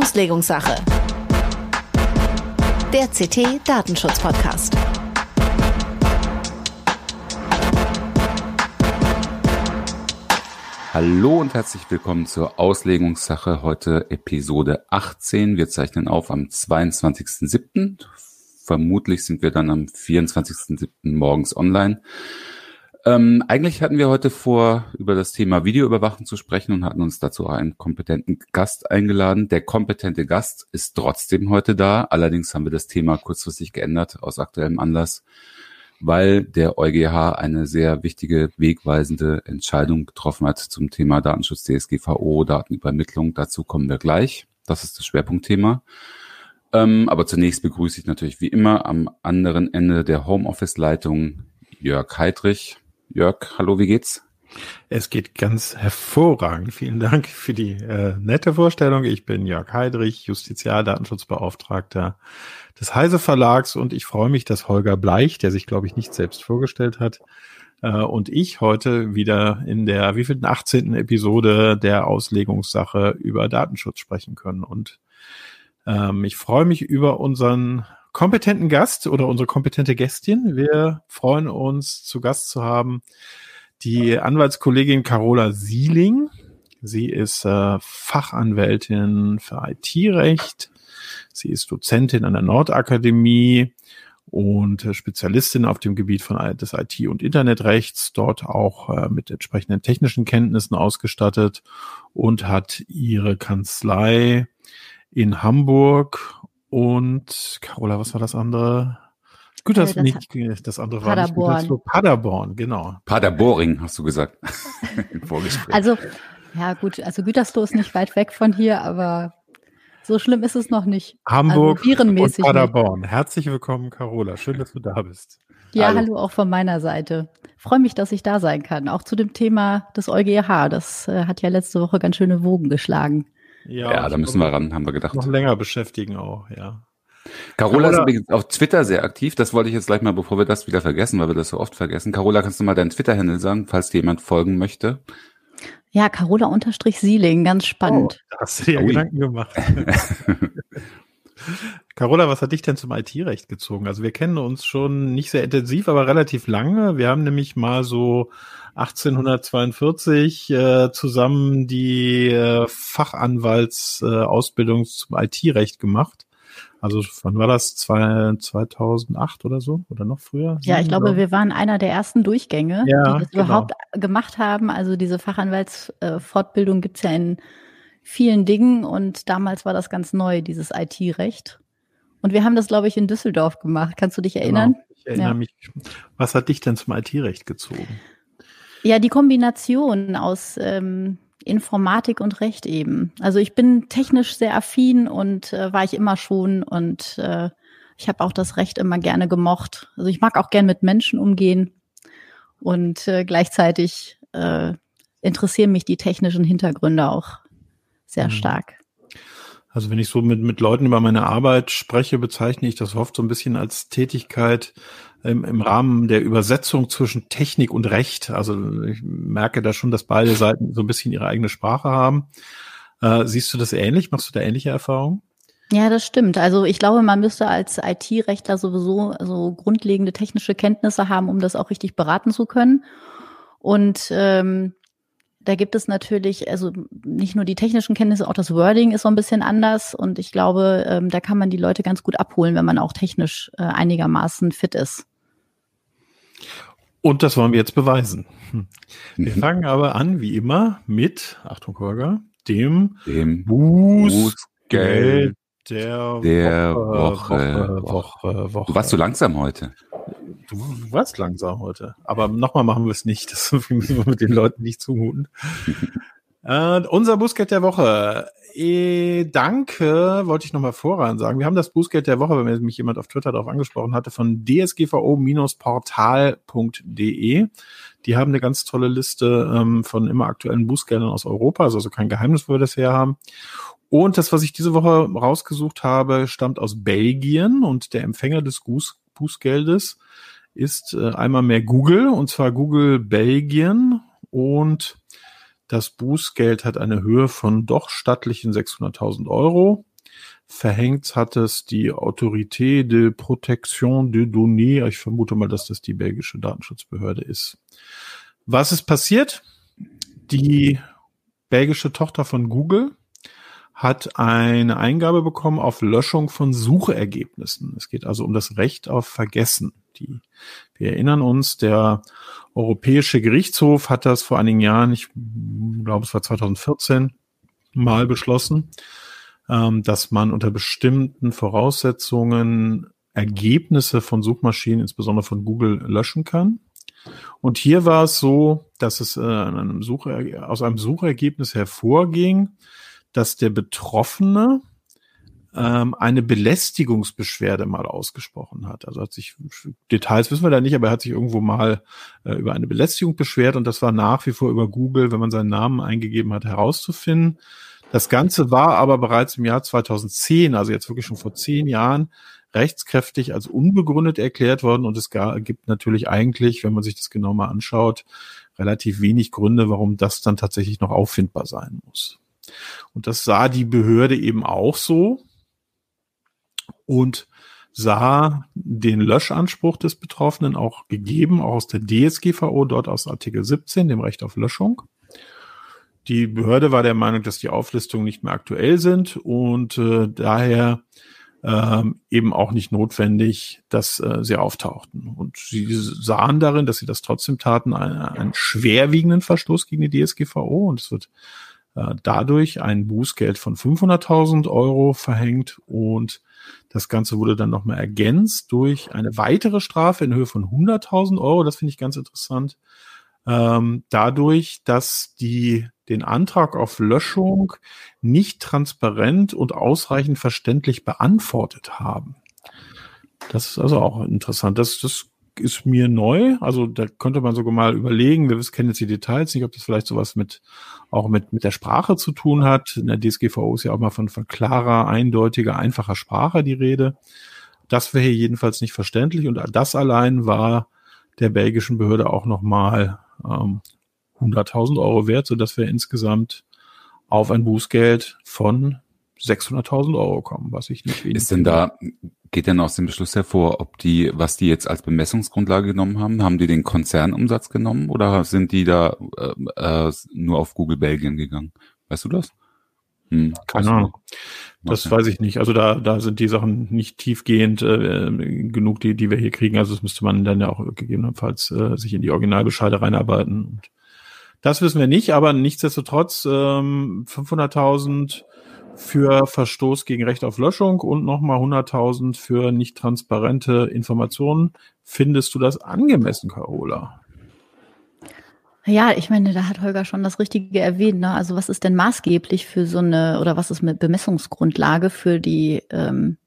Auslegungssache. Der CT Datenschutz Podcast. Hallo und herzlich willkommen zur Auslegungssache. Heute Episode 18. Wir zeichnen auf am 22.07. Vermutlich sind wir dann am 24.07. morgens online. Ähm, eigentlich hatten wir heute vor, über das Thema Videoüberwachung zu sprechen und hatten uns dazu einen kompetenten Gast eingeladen. Der kompetente Gast ist trotzdem heute da. Allerdings haben wir das Thema kurzfristig geändert aus aktuellem Anlass, weil der EuGH eine sehr wichtige, wegweisende Entscheidung getroffen hat zum Thema Datenschutz DSGVO, Datenübermittlung. Dazu kommen wir gleich. Das ist das Schwerpunktthema. Ähm, aber zunächst begrüße ich natürlich wie immer am anderen Ende der Homeoffice-Leitung Jörg Heidrich. Jörg, hallo, wie geht's? Es geht ganz hervorragend. Vielen Dank für die äh, nette Vorstellung. Ich bin Jörg Heidrich, Justizialdatenschutzbeauftragter des Heise Verlags und ich freue mich, dass Holger Bleich, der sich, glaube ich, nicht selbst vorgestellt hat, äh, und ich heute wieder in der wievielten 18. Episode der Auslegungssache über Datenschutz sprechen können. Und ähm, ich freue mich über unseren kompetenten Gast oder unsere kompetente Gästin. Wir freuen uns, zu Gast zu haben die Anwaltskollegin Carola Sieling. Sie ist äh, Fachanwältin für IT-Recht. Sie ist Dozentin an der Nordakademie und äh, Spezialistin auf dem Gebiet von des IT- und Internetrechts, dort auch äh, mit entsprechenden technischen Kenntnissen ausgestattet und hat ihre Kanzlei in Hamburg und Carola, was war das andere? Gut, das, äh, das, nicht, das andere Paderborn. war nicht Paderborn, genau. Paderboring, hast du gesagt. also, ja gut, also Gütersloh ist nicht weit weg von hier, aber so schlimm ist es noch nicht. Hamburg also, und Paderborn. Nicht. Herzlich willkommen, Carola. Schön, dass du da bist. Ja, hallo. hallo auch von meiner Seite. Freue mich, dass ich da sein kann. Auch zu dem Thema des EuGH. Das äh, hat ja letzte Woche ganz schöne Wogen geschlagen. Ja, ja da müssen wir ran, haben wir gedacht. Noch länger beschäftigen auch, ja. Carola, ist übrigens auf Twitter sehr aktiv. Das wollte ich jetzt gleich mal, bevor wir das wieder vergessen, weil wir das so oft vergessen. Carola, kannst du mal deinen Twitter-Handle sagen, falls dir jemand folgen möchte? Ja, Carola unterstrich Sieling, ganz spannend. Oh, da hast du dir ja Gedanken gemacht. Carola, was hat dich denn zum IT-Recht gezogen? Also wir kennen uns schon nicht sehr intensiv, aber relativ lange. Wir haben nämlich mal so 1842 äh, zusammen die äh, Fachanwaltsausbildung äh, zum IT-Recht gemacht. Also wann war das? Zwei, 2008 oder so? Oder noch früher? Ja, ich glaube, oder? wir waren einer der ersten Durchgänge, ja, die das genau. überhaupt gemacht haben. Also diese Fachanwaltsfortbildung äh, gibt's ja in vielen Dingen und damals war das ganz neu, dieses IT-Recht. Und wir haben das, glaube ich, in Düsseldorf gemacht. Kannst du dich genau. erinnern? Genau. Ich erinnere ja. mich. Was hat dich denn zum IT-Recht gezogen? Ja, die Kombination aus ähm, Informatik und Recht eben. Also ich bin technisch sehr affin und äh, war ich immer schon und äh, ich habe auch das Recht immer gerne gemocht. Also ich mag auch gern mit Menschen umgehen und äh, gleichzeitig äh, interessieren mich die technischen Hintergründe auch sehr mhm. stark. Also wenn ich so mit, mit Leuten über meine Arbeit spreche, bezeichne ich das oft so ein bisschen als Tätigkeit im, im Rahmen der Übersetzung zwischen Technik und Recht. Also ich merke da schon, dass beide Seiten so ein bisschen ihre eigene Sprache haben. Äh, siehst du das ähnlich? Machst du da ähnliche Erfahrungen? Ja, das stimmt. Also ich glaube, man müsste als IT-Rechtler sowieso so grundlegende technische Kenntnisse haben, um das auch richtig beraten zu können. Und ähm, da gibt es natürlich, also nicht nur die technischen Kenntnisse, auch das Wording ist so ein bisschen anders. Und ich glaube, ähm, da kann man die Leute ganz gut abholen, wenn man auch technisch äh, einigermaßen fit ist. Und das wollen wir jetzt beweisen. Hm. Wir mhm. fangen aber an, wie immer, mit, Achtung, Holger, dem, dem Bußgeld der, der Woche, Woche, Woche, Woche. Du warst so langsam heute. Du warst langsam heute. Aber nochmal machen wir es nicht. Das müssen wir mit den Leuten nicht zumuten. äh, unser Bußgeld der Woche Eh, danke, wollte ich nochmal voran sagen. Wir haben das Bußgeld der Woche, wenn mich jemand auf Twitter darauf angesprochen hatte, von dsgvo-portal.de. Die haben eine ganz tolle Liste ähm, von immer aktuellen Bußgeldern aus Europa, also, also kein Geheimnis, wo wir das her haben. Und das, was ich diese Woche rausgesucht habe, stammt aus Belgien und der Empfänger des Buß Bußgeldes ist äh, einmal mehr Google und zwar Google Belgien und das Bußgeld hat eine Höhe von doch stattlichen 600.000 Euro. verhängt hat es die Autorité de Protection de Données. Ich vermute mal, dass das die belgische Datenschutzbehörde ist. Was ist passiert? Die belgische Tochter von Google hat eine Eingabe bekommen auf Löschung von Suchergebnissen. Es geht also um das Recht auf Vergessen. Die, wir erinnern uns, der Europäische Gerichtshof hat das vor einigen Jahren, ich glaube es war 2014, mal beschlossen, ähm, dass man unter bestimmten Voraussetzungen Ergebnisse von Suchmaschinen, insbesondere von Google, löschen kann. Und hier war es so, dass es äh, einem Sucher, aus einem Suchergebnis hervorging, dass der Betroffene ähm, eine Belästigungsbeschwerde mal ausgesprochen hat. Also hat sich, Details wissen wir da nicht, aber er hat sich irgendwo mal äh, über eine Belästigung beschwert und das war nach wie vor über Google, wenn man seinen Namen eingegeben hat, herauszufinden. Das Ganze war aber bereits im Jahr 2010, also jetzt wirklich schon vor zehn Jahren, rechtskräftig als unbegründet erklärt worden und es gibt natürlich eigentlich, wenn man sich das genau mal anschaut, relativ wenig Gründe, warum das dann tatsächlich noch auffindbar sein muss. Und das sah die Behörde eben auch so und sah den Löschanspruch des Betroffenen auch gegeben, auch aus der DSGVO, dort aus Artikel 17, dem Recht auf Löschung. Die Behörde war der Meinung, dass die Auflistungen nicht mehr aktuell sind und äh, daher ähm, eben auch nicht notwendig, dass äh, sie auftauchten. Und sie sahen darin, dass sie das trotzdem taten, einen, einen schwerwiegenden Verstoß gegen die DSGVO und es wird äh, dadurch ein Bußgeld von 500.000 Euro verhängt und das Ganze wurde dann nochmal ergänzt durch eine weitere Strafe in Höhe von 100.000 Euro. Das finde ich ganz interessant. Ähm, dadurch, dass die den Antrag auf Löschung nicht transparent und ausreichend verständlich beantwortet haben. Das ist also auch interessant. Das, das ist mir neu. Also da könnte man sogar mal überlegen, wir kennen jetzt die Details nicht, ob das vielleicht sowas mit auch mit, mit der Sprache zu tun hat. In der DSGVO ist ja auch mal von, von klarer, eindeutiger, einfacher Sprache die Rede. Das wäre hier jedenfalls nicht verständlich und das allein war der belgischen Behörde auch nochmal ähm, 100.000 Euro wert, sodass wir insgesamt auf ein Bußgeld von 600.000 Euro kommen, was ich nicht wenig Ist denn da, geht denn aus dem Beschluss hervor, ob die, was die jetzt als Bemessungsgrundlage genommen haben, haben die den Konzernumsatz genommen oder sind die da äh, äh, nur auf Google Belgien gegangen? Weißt du das? Hm, Keine Ahnung. Das okay. weiß ich nicht. Also da, da sind die Sachen nicht tiefgehend äh, genug, die, die wir hier kriegen. Also das müsste man dann ja auch gegebenenfalls äh, sich in die Originalbescheide reinarbeiten. Und das wissen wir nicht, aber nichtsdestotrotz ähm, 500.000 für Verstoß gegen Recht auf Löschung und nochmal 100.000 für nicht transparente Informationen. Findest du das angemessen, Carola? Ja, ich meine, da hat Holger schon das Richtige erwähnt. Ne? Also was ist denn maßgeblich für so eine oder was ist mit Bemessungsgrundlage für die ähm,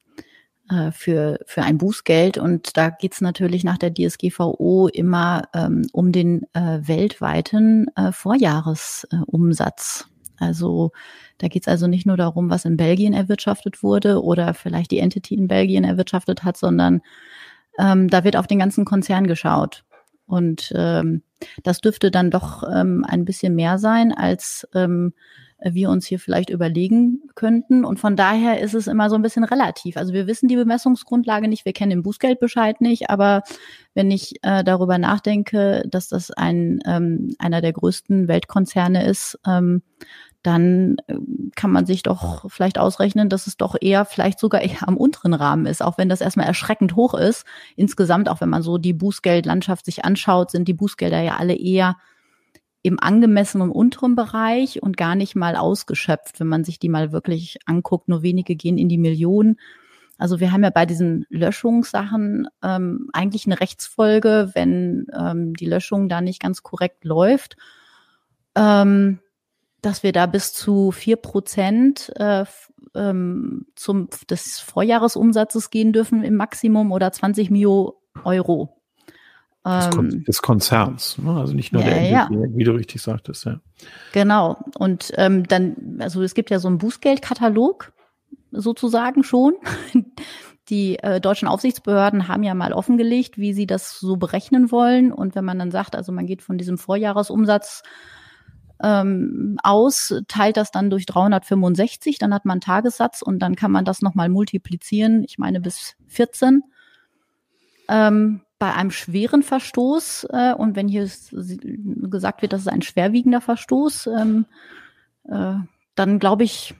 äh, für für ein Bußgeld? Und da geht's natürlich nach der DSGVO immer ähm, um den äh, weltweiten äh, Vorjahresumsatz. Also da geht es also nicht nur darum, was in Belgien erwirtschaftet wurde oder vielleicht die Entity in Belgien erwirtschaftet hat, sondern ähm, da wird auf den ganzen Konzern geschaut. Und ähm, das dürfte dann doch ähm, ein bisschen mehr sein, als ähm, wir uns hier vielleicht überlegen könnten. Und von daher ist es immer so ein bisschen relativ. Also wir wissen die Bemessungsgrundlage nicht, wir kennen den Bußgeldbescheid nicht, aber wenn ich äh, darüber nachdenke, dass das ein ähm, einer der größten Weltkonzerne ist, ähm, dann äh, kann man sich doch vielleicht ausrechnen, dass es doch eher vielleicht sogar eher am unteren Rahmen ist, auch wenn das erstmal erschreckend hoch ist. Insgesamt, auch wenn man so die Bußgeldlandschaft sich anschaut, sind die Bußgelder ja alle eher im angemessenen unteren Bereich und gar nicht mal ausgeschöpft, wenn man sich die mal wirklich anguckt. Nur wenige gehen in die Millionen. Also wir haben ja bei diesen Löschungssachen ähm, eigentlich eine Rechtsfolge, wenn ähm, die Löschung da nicht ganz korrekt läuft. Ähm, dass wir da bis zu vier Prozent äh, ähm, zum des Vorjahresumsatzes gehen dürfen im Maximum oder 20 Mio Euro. Ähm, des Konzerns, ne? also nicht nur ja, der ja. wie du richtig sagtest, ja. Genau. Und ähm, dann, also es gibt ja so einen Bußgeldkatalog sozusagen schon. Die äh, deutschen Aufsichtsbehörden haben ja mal offengelegt, wie sie das so berechnen wollen. Und wenn man dann sagt, also man geht von diesem Vorjahresumsatz ähm, aus, teilt das dann durch 365, dann hat man einen Tagessatz und dann kann man das nochmal multiplizieren, ich meine bis 14. Ähm, bei einem schweren Verstoß, äh, und wenn hier gesagt wird, das ist ein schwerwiegender Verstoß, ähm, äh, dann glaube ich,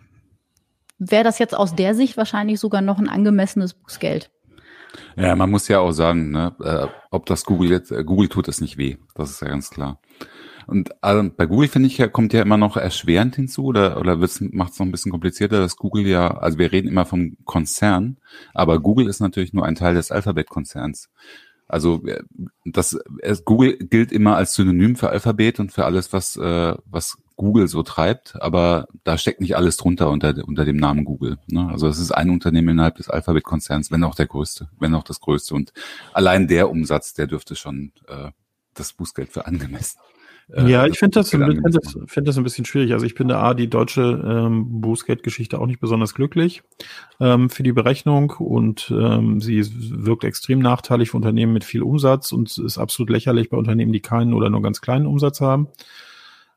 wäre das jetzt aus der Sicht wahrscheinlich sogar noch ein angemessenes Bußgeld. Ja, man muss ja auch sagen, ne, äh, ob das Google jetzt, äh, Google tut es nicht weh. Das ist ja ganz klar. Und also bei Google finde ich kommt ja immer noch erschwerend hinzu oder, oder macht es noch ein bisschen komplizierter, dass Google ja, also wir reden immer vom Konzern, aber Google ist natürlich nur ein Teil des Alphabet-Konzerns. Also äh, das Google gilt immer als Synonym für Alphabet und für alles, was, äh, was Google so treibt, aber da steckt nicht alles drunter unter, unter dem Namen Google. Ne? Also es ist ein Unternehmen innerhalb des Alphabet-Konzerns, wenn auch der größte, wenn auch das größte. Und allein der Umsatz, der dürfte schon äh, das Bußgeld für angemessen äh, ja, ich finde das, find das, find das ein bisschen schwierig. Also ich finde A, die deutsche ähm, Bußgeldgeschichte auch nicht besonders glücklich ähm, für die Berechnung und ähm, sie wirkt extrem nachteilig für Unternehmen mit viel Umsatz und ist absolut lächerlich bei Unternehmen, die keinen oder nur ganz kleinen Umsatz haben.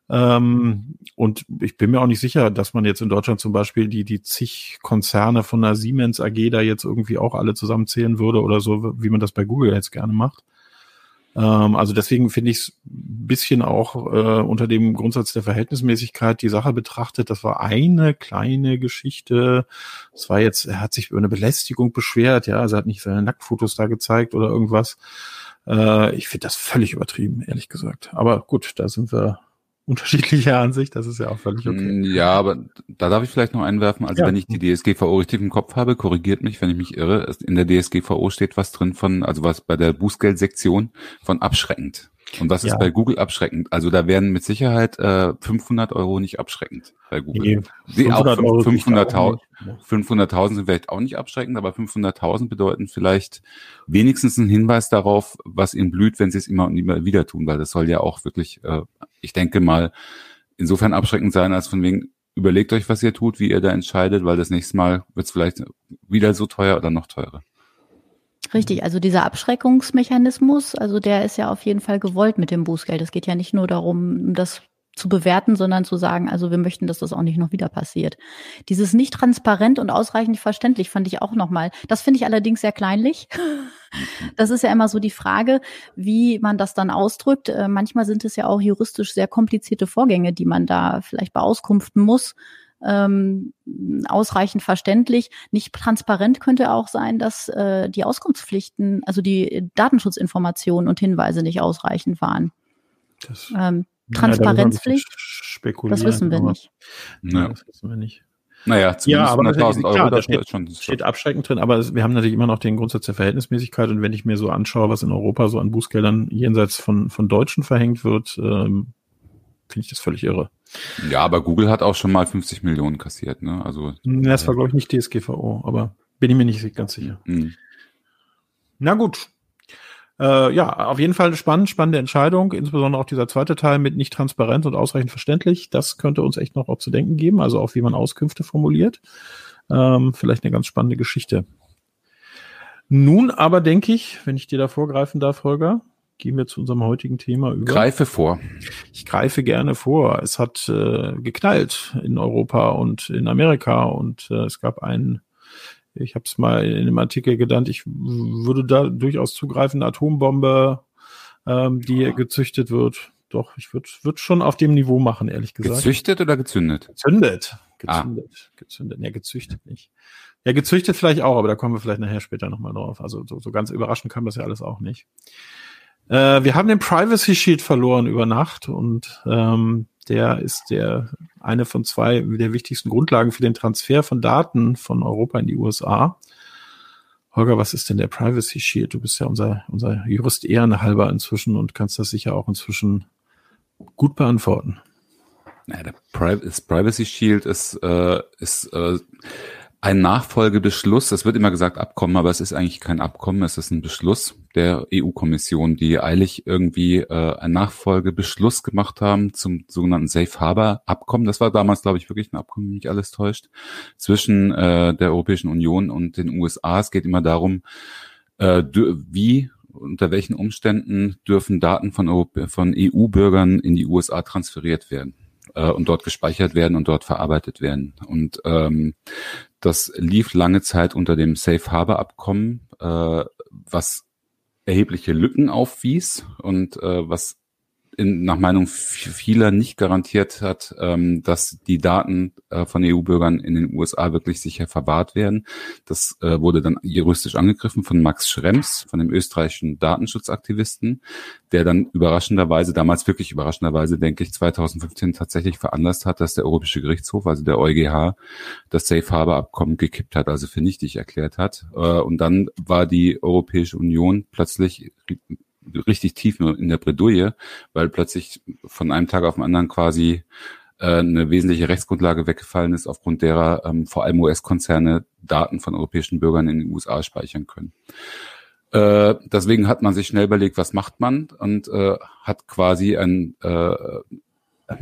Ähm, und ich bin mir auch nicht sicher, dass man jetzt in Deutschland zum Beispiel die, die zig Konzerne von der Siemens AG da jetzt irgendwie auch alle zusammenzählen würde oder so, wie man das bei Google jetzt gerne macht. Ähm, also deswegen finde ich es ein bisschen auch äh, unter dem Grundsatz der Verhältnismäßigkeit die Sache betrachtet. Das war eine kleine Geschichte. Es war jetzt, er hat sich über eine Belästigung beschwert, ja, also er hat nicht seine Nacktfotos da gezeigt oder irgendwas. Äh, ich finde das völlig übertrieben, ehrlich gesagt. Aber gut, da sind wir unterschiedlicher Ansicht, das ist ja auch völlig okay. Mm, ja, aber da darf ich vielleicht noch einwerfen, also ja. wenn ich die DSGVO richtig im Kopf habe, korrigiert mich, wenn ich mich irre, in der DSGVO steht was drin von, also was bei der Bußgeldsektion von abschreckend. Und was ist ja. bei Google abschreckend? Also da werden mit Sicherheit äh, 500 Euro nicht abschreckend bei Google. Nee, 500.000 500 sind vielleicht auch nicht abschreckend, aber 500.000 bedeuten vielleicht wenigstens einen Hinweis darauf, was ihnen blüht, wenn sie es immer und immer wieder tun, weil das soll ja auch wirklich, äh, ich denke mal, insofern abschreckend sein, als von wegen, überlegt euch, was ihr tut, wie ihr da entscheidet, weil das nächste Mal wird es vielleicht wieder so teuer oder noch teurer. Richtig, also dieser Abschreckungsmechanismus, also der ist ja auf jeden Fall gewollt mit dem Bußgeld. Es geht ja nicht nur darum, das zu bewerten, sondern zu sagen, also wir möchten, dass das auch nicht noch wieder passiert. Dieses nicht transparent und ausreichend verständlich fand ich auch nochmal. Das finde ich allerdings sehr kleinlich. Das ist ja immer so die Frage, wie man das dann ausdrückt. Äh, manchmal sind es ja auch juristisch sehr komplizierte Vorgänge, die man da vielleicht beauskunften muss ähm, ausreichend verständlich. Nicht transparent könnte auch sein, dass äh, die Auskunftspflichten, also die Datenschutzinformationen und Hinweise nicht ausreichend waren. Das, ähm, Transparenzpflicht, ja, das wissen wir nicht. Ja. Das wissen wir nicht. Naja, zumindest ja, aber 100.000 Euro, klar, da steht, schon, steht abschreckend drin, aber wir haben natürlich immer noch den Grundsatz der Verhältnismäßigkeit und wenn ich mir so anschaue, was in Europa so an Bußgeldern jenseits von, von Deutschen verhängt wird, ähm, finde ich das völlig irre. Ja, aber Google hat auch schon mal 50 Millionen kassiert, ne? Also. Das war, glaube ich, nicht DSGVO, aber bin ich mir nicht ganz sicher. Mhm. Na gut. Äh, ja, auf jeden Fall eine spannend, spannende Entscheidung, insbesondere auch dieser zweite Teil mit nicht transparent und ausreichend verständlich. Das könnte uns echt noch auch zu denken geben, also auch wie man Auskünfte formuliert. Ähm, vielleicht eine ganz spannende Geschichte. Nun aber denke ich, wenn ich dir da vorgreifen darf, Holger, gehen wir zu unserem heutigen Thema über. Greife vor. Ich greife gerne vor. Es hat äh, geknallt in Europa und in Amerika und äh, es gab einen, ich habe es mal in einem Artikel genannt, ich würde da durchaus zugreifen, eine Atombombe, ähm, die gezüchtet wird. Doch, ich würde würd schon auf dem Niveau machen, ehrlich gesagt. Gezüchtet oder gezündet? Gezündet. Gezündet. Ah. Gezündet. Ja, gezüchtet nicht. Ja, gezüchtet vielleicht auch, aber da kommen wir vielleicht nachher später nochmal drauf. Also so, so ganz überraschend kam das ja alles auch nicht. Äh, wir haben den Privacy Shield verloren über Nacht und ähm, der ist der eine von zwei der wichtigsten Grundlagen für den Transfer von Daten von Europa in die USA. Holger, was ist denn der Privacy Shield? Du bist ja unser, unser Jurist ehrenhalber inzwischen und kannst das sicher auch inzwischen gut beantworten. Ja, der Privacy Shield ist, äh, ist äh, ein Nachfolgebeschluss, es wird immer gesagt Abkommen, aber es ist eigentlich kein Abkommen, es ist ein Beschluss der EU-Kommission, die eilig irgendwie äh, einen Nachfolgebeschluss gemacht haben zum sogenannten Safe Harbor Abkommen. Das war damals, glaube ich, wirklich ein Abkommen, wenn mich alles täuscht, zwischen äh, der Europäischen Union und den USA. Es geht immer darum, äh, wie unter welchen Umständen dürfen Daten von, von EU-Bürgern in die USA transferiert werden. äh, und dort gespeichert werden und dort verarbeitet werden. Und ähm, das lief lange Zeit unter dem Safe Harbor Abkommen, äh, was erhebliche Lücken aufwies und äh, was in, nach Meinung vieler nicht garantiert hat, ähm, dass die Daten äh, von EU-Bürgern in den USA wirklich sicher verwahrt werden. Das äh, wurde dann juristisch angegriffen von Max Schrems, von dem österreichischen Datenschutzaktivisten, der dann überraschenderweise, damals wirklich überraschenderweise, denke ich, 2015 tatsächlich veranlasst hat, dass der Europäische Gerichtshof, also der EuGH, das Safe Harbor Abkommen gekippt hat, also für nichtig erklärt hat. Äh, und dann war die Europäische Union plötzlich richtig tief in der Bredouille, weil plötzlich von einem Tag auf den anderen quasi äh, eine wesentliche Rechtsgrundlage weggefallen ist, aufgrund derer ähm, vor allem US-Konzerne Daten von europäischen Bürgern in den USA speichern können. Äh, deswegen hat man sich schnell überlegt, was macht man und äh, hat quasi ein, äh,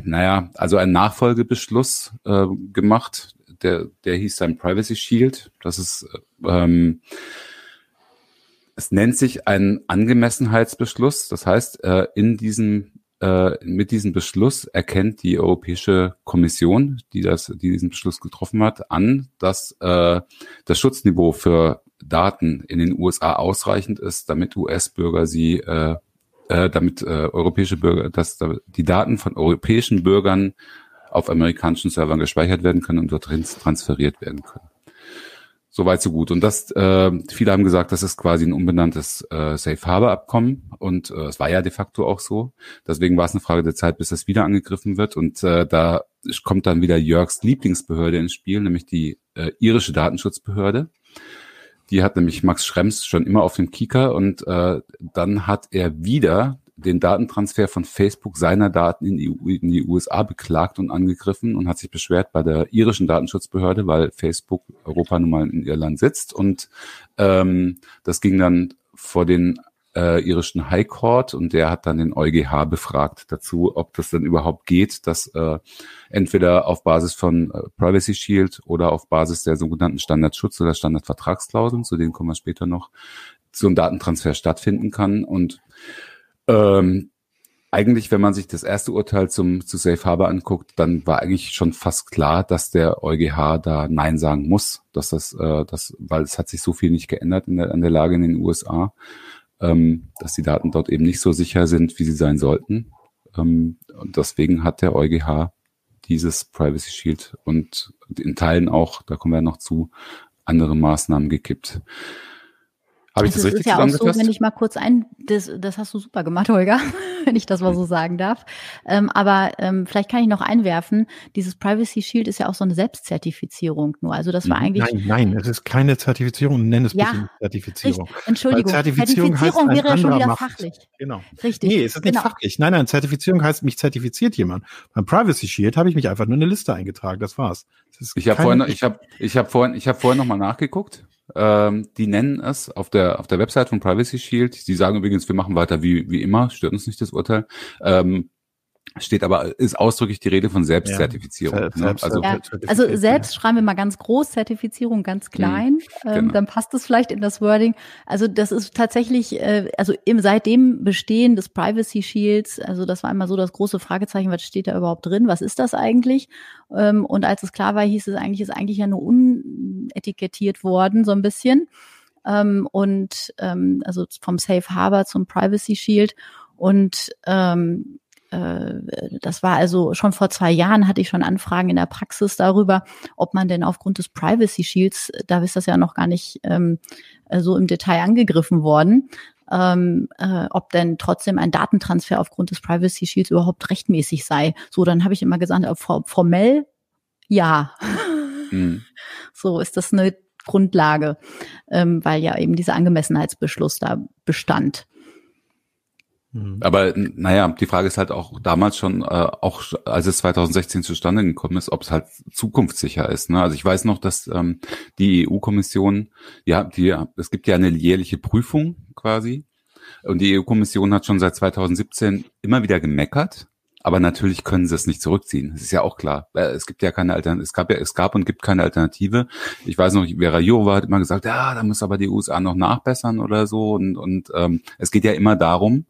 naja, also einen Nachfolgebeschluss äh, gemacht, der, der hieß dann Privacy Shield. Das ist ähm, es nennt sich ein Angemessenheitsbeschluss. Das heißt, äh, in diesem äh, mit diesem Beschluss erkennt die Europäische Kommission, die das, die diesen Beschluss getroffen hat, an, dass äh, das Schutzniveau für Daten in den USA ausreichend ist, damit US-Bürger sie, äh, damit äh, europäische Bürger, dass da die Daten von europäischen Bürgern auf amerikanischen Servern gespeichert werden können und dort transferiert werden können. Soweit so gut. Und das, äh, viele haben gesagt, das ist quasi ein unbenanntes äh, Safe Harbor Abkommen und äh, es war ja de facto auch so. Deswegen war es eine Frage der Zeit, bis das wieder angegriffen wird. Und äh, da kommt dann wieder Jörgs Lieblingsbehörde ins Spiel, nämlich die äh, irische Datenschutzbehörde. Die hat nämlich Max Schrems schon immer auf dem Kieker und äh, dann hat er wieder den Datentransfer von Facebook seiner Daten in die, in die, USA beklagt und angegriffen und hat sich beschwert bei der irischen Datenschutzbehörde, weil Facebook Europa nun mal in Irland sitzt. Und ähm, das ging dann vor den äh, irischen High Court und der hat dann den EuGH befragt dazu, ob das denn überhaupt geht, dass äh, entweder auf Basis von äh, Privacy Shield oder auf Basis der sogenannten Standardschutz- oder Standardvertragsklauseln, zu denen kommen wir später noch, so ein Datentransfer stattfinden kann. Und ähm, eigentlich, wenn man sich das erste Urteil zum zu Safe Harbor anguckt, dann war eigentlich schon fast klar, dass der EuGH da Nein sagen muss, dass das, äh, das, weil es hat sich so viel nicht geändert in der, an der Lage in den USA, ähm, dass die Daten dort eben nicht so sicher sind, wie sie sein sollten. Ähm, und deswegen hat der EuGH dieses Privacy Shield und in Teilen auch, da kommen wir noch zu, andere Maßnahmen gekippt. Habe ich also das richtig ist ja auch so, wenn ich mal kurz ein, das, das hast du super gemacht, Holger, wenn ich das mal so sagen darf. Ähm, aber ähm, vielleicht kann ich noch einwerfen, dieses Privacy Shield ist ja auch so eine Selbstzertifizierung nur. Also das war eigentlich. Nein, nein, es ist keine Zertifizierung, nenn es ja, bitte Zertifizierung. Richtig, Entschuldigung, Weil Zertifizierung, Zertifizierung heißt, wäre ja schon wieder macht. fachlich. Genau. Richtig. Nee, es ist nicht genau. fachlich. Nein, nein, Zertifizierung heißt, mich zertifiziert jemand. Beim Privacy Shield habe ich mich einfach nur eine Liste eingetragen, das war's. Das ich habe vorhin, ich habe, ich habe vorhin, ich habe vorhin noch mal nachgeguckt. Ähm, die nennen es auf der auf der Website von Privacy Shield. Die sagen übrigens, wir machen weiter wie wie immer, stört uns nicht das Urteil. Ähm, steht aber, ist ausdrücklich die Rede von Selbstzertifizierung. Ja, ne? also, ja, also selbst schreiben wir mal ganz groß, Zertifizierung ganz mhm, klein, mhm, genau. ähm, dann passt es vielleicht in das Wording. Also das ist tatsächlich, äh, also im, seit dem Bestehen des Privacy Shields, also das war einmal so das große Fragezeichen, was steht da überhaupt drin, was ist das eigentlich? Ähm, und als es klar war, hieß es eigentlich, ist eigentlich ja nur unetikettiert worden, so ein bisschen. Ähm, und ähm, also vom Safe Harbor zum Privacy Shield. Und ähm, äh, das war also schon vor zwei Jahren hatte ich schon Anfragen in der Praxis darüber, ob man denn aufgrund des Privacy Shields, da ist das ja noch gar nicht ähm, so im Detail angegriffen worden, ähm, äh, ob denn trotzdem ein Datentransfer aufgrund des Privacy Shields überhaupt rechtmäßig sei. So, dann habe ich immer gesagt, äh, formell ja. Mhm. So ist das eine Grundlage, ähm, weil ja eben dieser Angemessenheitsbeschluss da bestand. Mhm. Aber naja, die Frage ist halt auch damals schon, äh, auch als es 2016 zustande gekommen ist, ob es halt zukunftssicher ist. Ne? Also ich weiß noch, dass ähm, die EU-Kommission, ja, die, es gibt ja eine jährliche Prüfung quasi. Und die EU-Kommission hat schon seit 2017 immer wieder gemeckert, aber natürlich können sie es nicht zurückziehen. Das ist ja auch klar. Es gibt ja keine Alternative. Es gab ja, es gab und gibt keine Alternative. Ich weiß noch, Vera Jourova hat immer gesagt, ja, da muss aber die USA noch nachbessern oder so. Und, und ähm, es geht ja immer darum,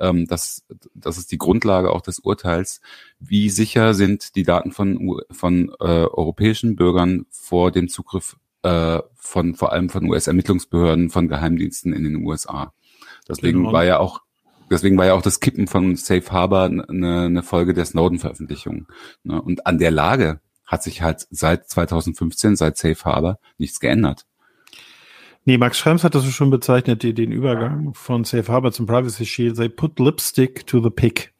ähm, das, das ist die Grundlage auch des Urteils. Wie sicher sind die Daten von, von äh, europäischen Bürgern vor dem Zugriff äh, von vor allem von US-Ermittlungsbehörden, von Geheimdiensten in den USA? Deswegen genau. war ja auch Deswegen war ja auch das Kippen von Safe Harbor eine, eine Folge der Snowden-Veröffentlichung. Ne? Und an der Lage hat sich halt seit 2015, seit Safe Harbor, nichts geändert. Nee, Max Schrems hat das schon bezeichnet, den Übergang von Safe Harbor zum Privacy Shield. They put lipstick to the pig.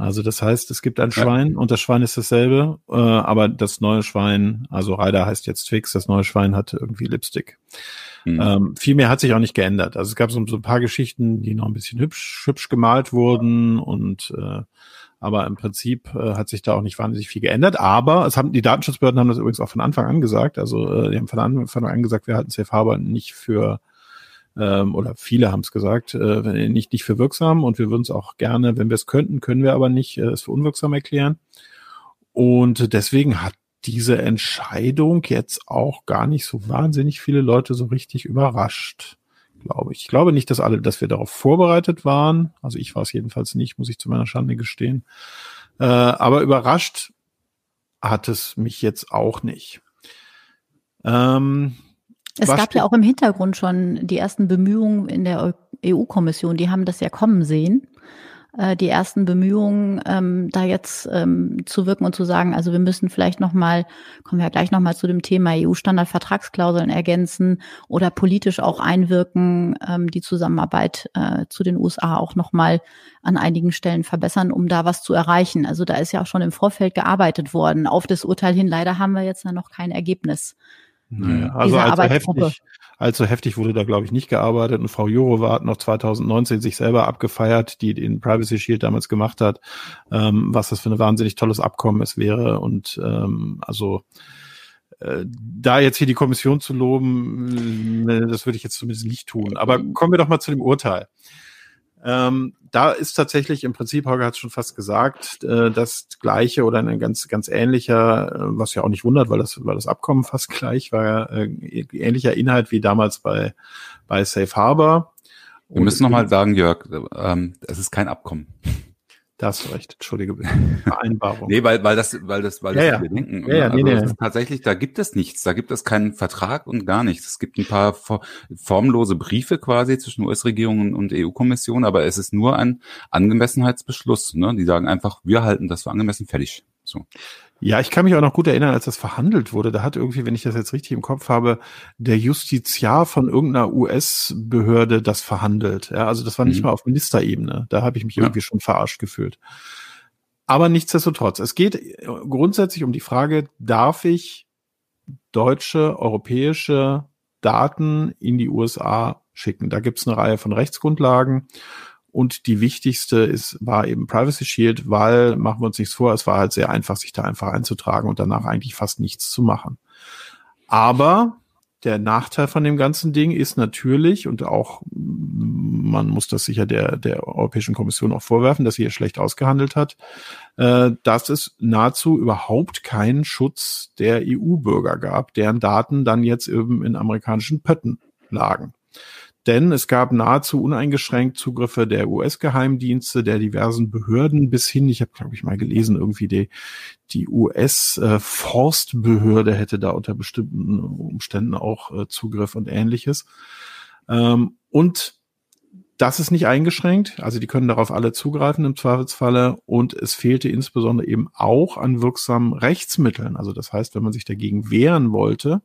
Also das heißt, es gibt ein Schwein und das Schwein ist dasselbe, äh, aber das neue Schwein, also Ryder heißt jetzt Twix, das neue Schwein hatte irgendwie Lipstick. Mhm. Ähm, viel mehr hat sich auch nicht geändert. Also es gab so, so ein paar Geschichten, die noch ein bisschen hübsch, hübsch gemalt wurden und äh, aber im Prinzip äh, hat sich da auch nicht wahnsinnig viel geändert. Aber es haben die Datenschutzbehörden haben das übrigens auch von Anfang an gesagt. Also äh, die haben von Anfang an gesagt, wir halten Safe Harbor nicht für ähm, oder viele haben es gesagt, äh, nicht nicht für wirksam und wir würden es auch gerne, wenn wir es könnten, können wir aber nicht äh, es für unwirksam erklären. Und deswegen hat diese Entscheidung jetzt auch gar nicht so wahnsinnig viele Leute so richtig überrascht glaube ich. Ich glaube nicht, dass alle, dass wir darauf vorbereitet waren. Also ich war es jedenfalls nicht, muss ich zu meiner Schande gestehen. Äh, aber überrascht hat es mich jetzt auch nicht. Ähm, es gab ja auch im Hintergrund schon die ersten Bemühungen in der EU-Kommission, die haben das ja kommen sehen äh, die ersten Bemühungen, ähm, da jetzt ähm, zu wirken und zu sagen, also wir müssen vielleicht nochmal, kommen wir ja gleich nochmal zu dem Thema EU-Standard-Vertragsklauseln ergänzen oder politisch auch einwirken, ähm, die Zusammenarbeit äh, zu den USA auch nochmal an einigen Stellen verbessern, um da was zu erreichen. Also da ist ja auch schon im Vorfeld gearbeitet worden. Auf das Urteil hin, leider haben wir jetzt ja noch kein Ergebnis. Naja, also allzu heftig, allzu heftig wurde da, glaube ich, nicht gearbeitet. Und Frau Jourova hat noch 2019 sich selber abgefeiert, die den Privacy Shield damals gemacht hat, ähm, was das für ein wahnsinnig tolles Abkommen es wäre. Und ähm, also äh, da jetzt hier die Kommission zu loben, äh, das würde ich jetzt zumindest nicht tun. Aber kommen wir doch mal zu dem Urteil. Ähm, da ist tatsächlich im Prinzip, Holger hat es schon fast gesagt, äh, das gleiche oder ein ganz, ganz ähnlicher, äh, was ja auch nicht wundert, weil das, weil das Abkommen fast gleich war, äh, ähnlicher Inhalt wie damals bei, bei Safe Harbor. Wir müssen nochmal sagen, Jörg, ähm, es ist kein Abkommen. Da hast du recht, entschuldige. Vereinbarung. nee, weil, weil das, weil das, weil das ja, ja. wir denken. Ja, ja, also nee, nee. tatsächlich, da gibt es nichts, da gibt es keinen Vertrag und gar nichts. Es gibt ein paar formlose Briefe quasi zwischen US-Regierung und EU-Kommission, aber es ist nur ein Angemessenheitsbeschluss. Ne? Die sagen einfach, wir halten das für angemessen, fertig. So. Ja, ich kann mich auch noch gut erinnern, als das verhandelt wurde. Da hat irgendwie, wenn ich das jetzt richtig im Kopf habe, der Justiziar von irgendeiner US-Behörde das verhandelt. Ja, also das war nicht mhm. mal auf Ministerebene. Da habe ich mich ja. irgendwie schon verarscht gefühlt. Aber nichtsdestotrotz, es geht grundsätzlich um die Frage, darf ich deutsche, europäische Daten in die USA schicken? Da gibt es eine Reihe von Rechtsgrundlagen. Und die wichtigste ist, war eben Privacy Shield, weil, machen wir uns nichts vor, es war halt sehr einfach, sich da einfach einzutragen und danach eigentlich fast nichts zu machen. Aber der Nachteil von dem ganzen Ding ist natürlich, und auch man muss das sicher der, der Europäischen Kommission auch vorwerfen, dass sie hier schlecht ausgehandelt hat, äh, dass es nahezu überhaupt keinen Schutz der EU-Bürger gab, deren Daten dann jetzt eben in amerikanischen Pötten lagen denn es gab nahezu uneingeschränkt Zugriffe der US-Geheimdienste, der diversen Behörden bis hin, ich habe, glaube ich, mal gelesen, irgendwie die, die US-Forstbehörde hätte da unter bestimmten Umständen auch äh, Zugriff und ähnliches. Ähm, und das ist nicht eingeschränkt, also die können darauf alle zugreifen im Zweifelsfalle und es fehlte insbesondere eben auch an wirksamen Rechtsmitteln. Also das heißt, wenn man sich dagegen wehren wollte,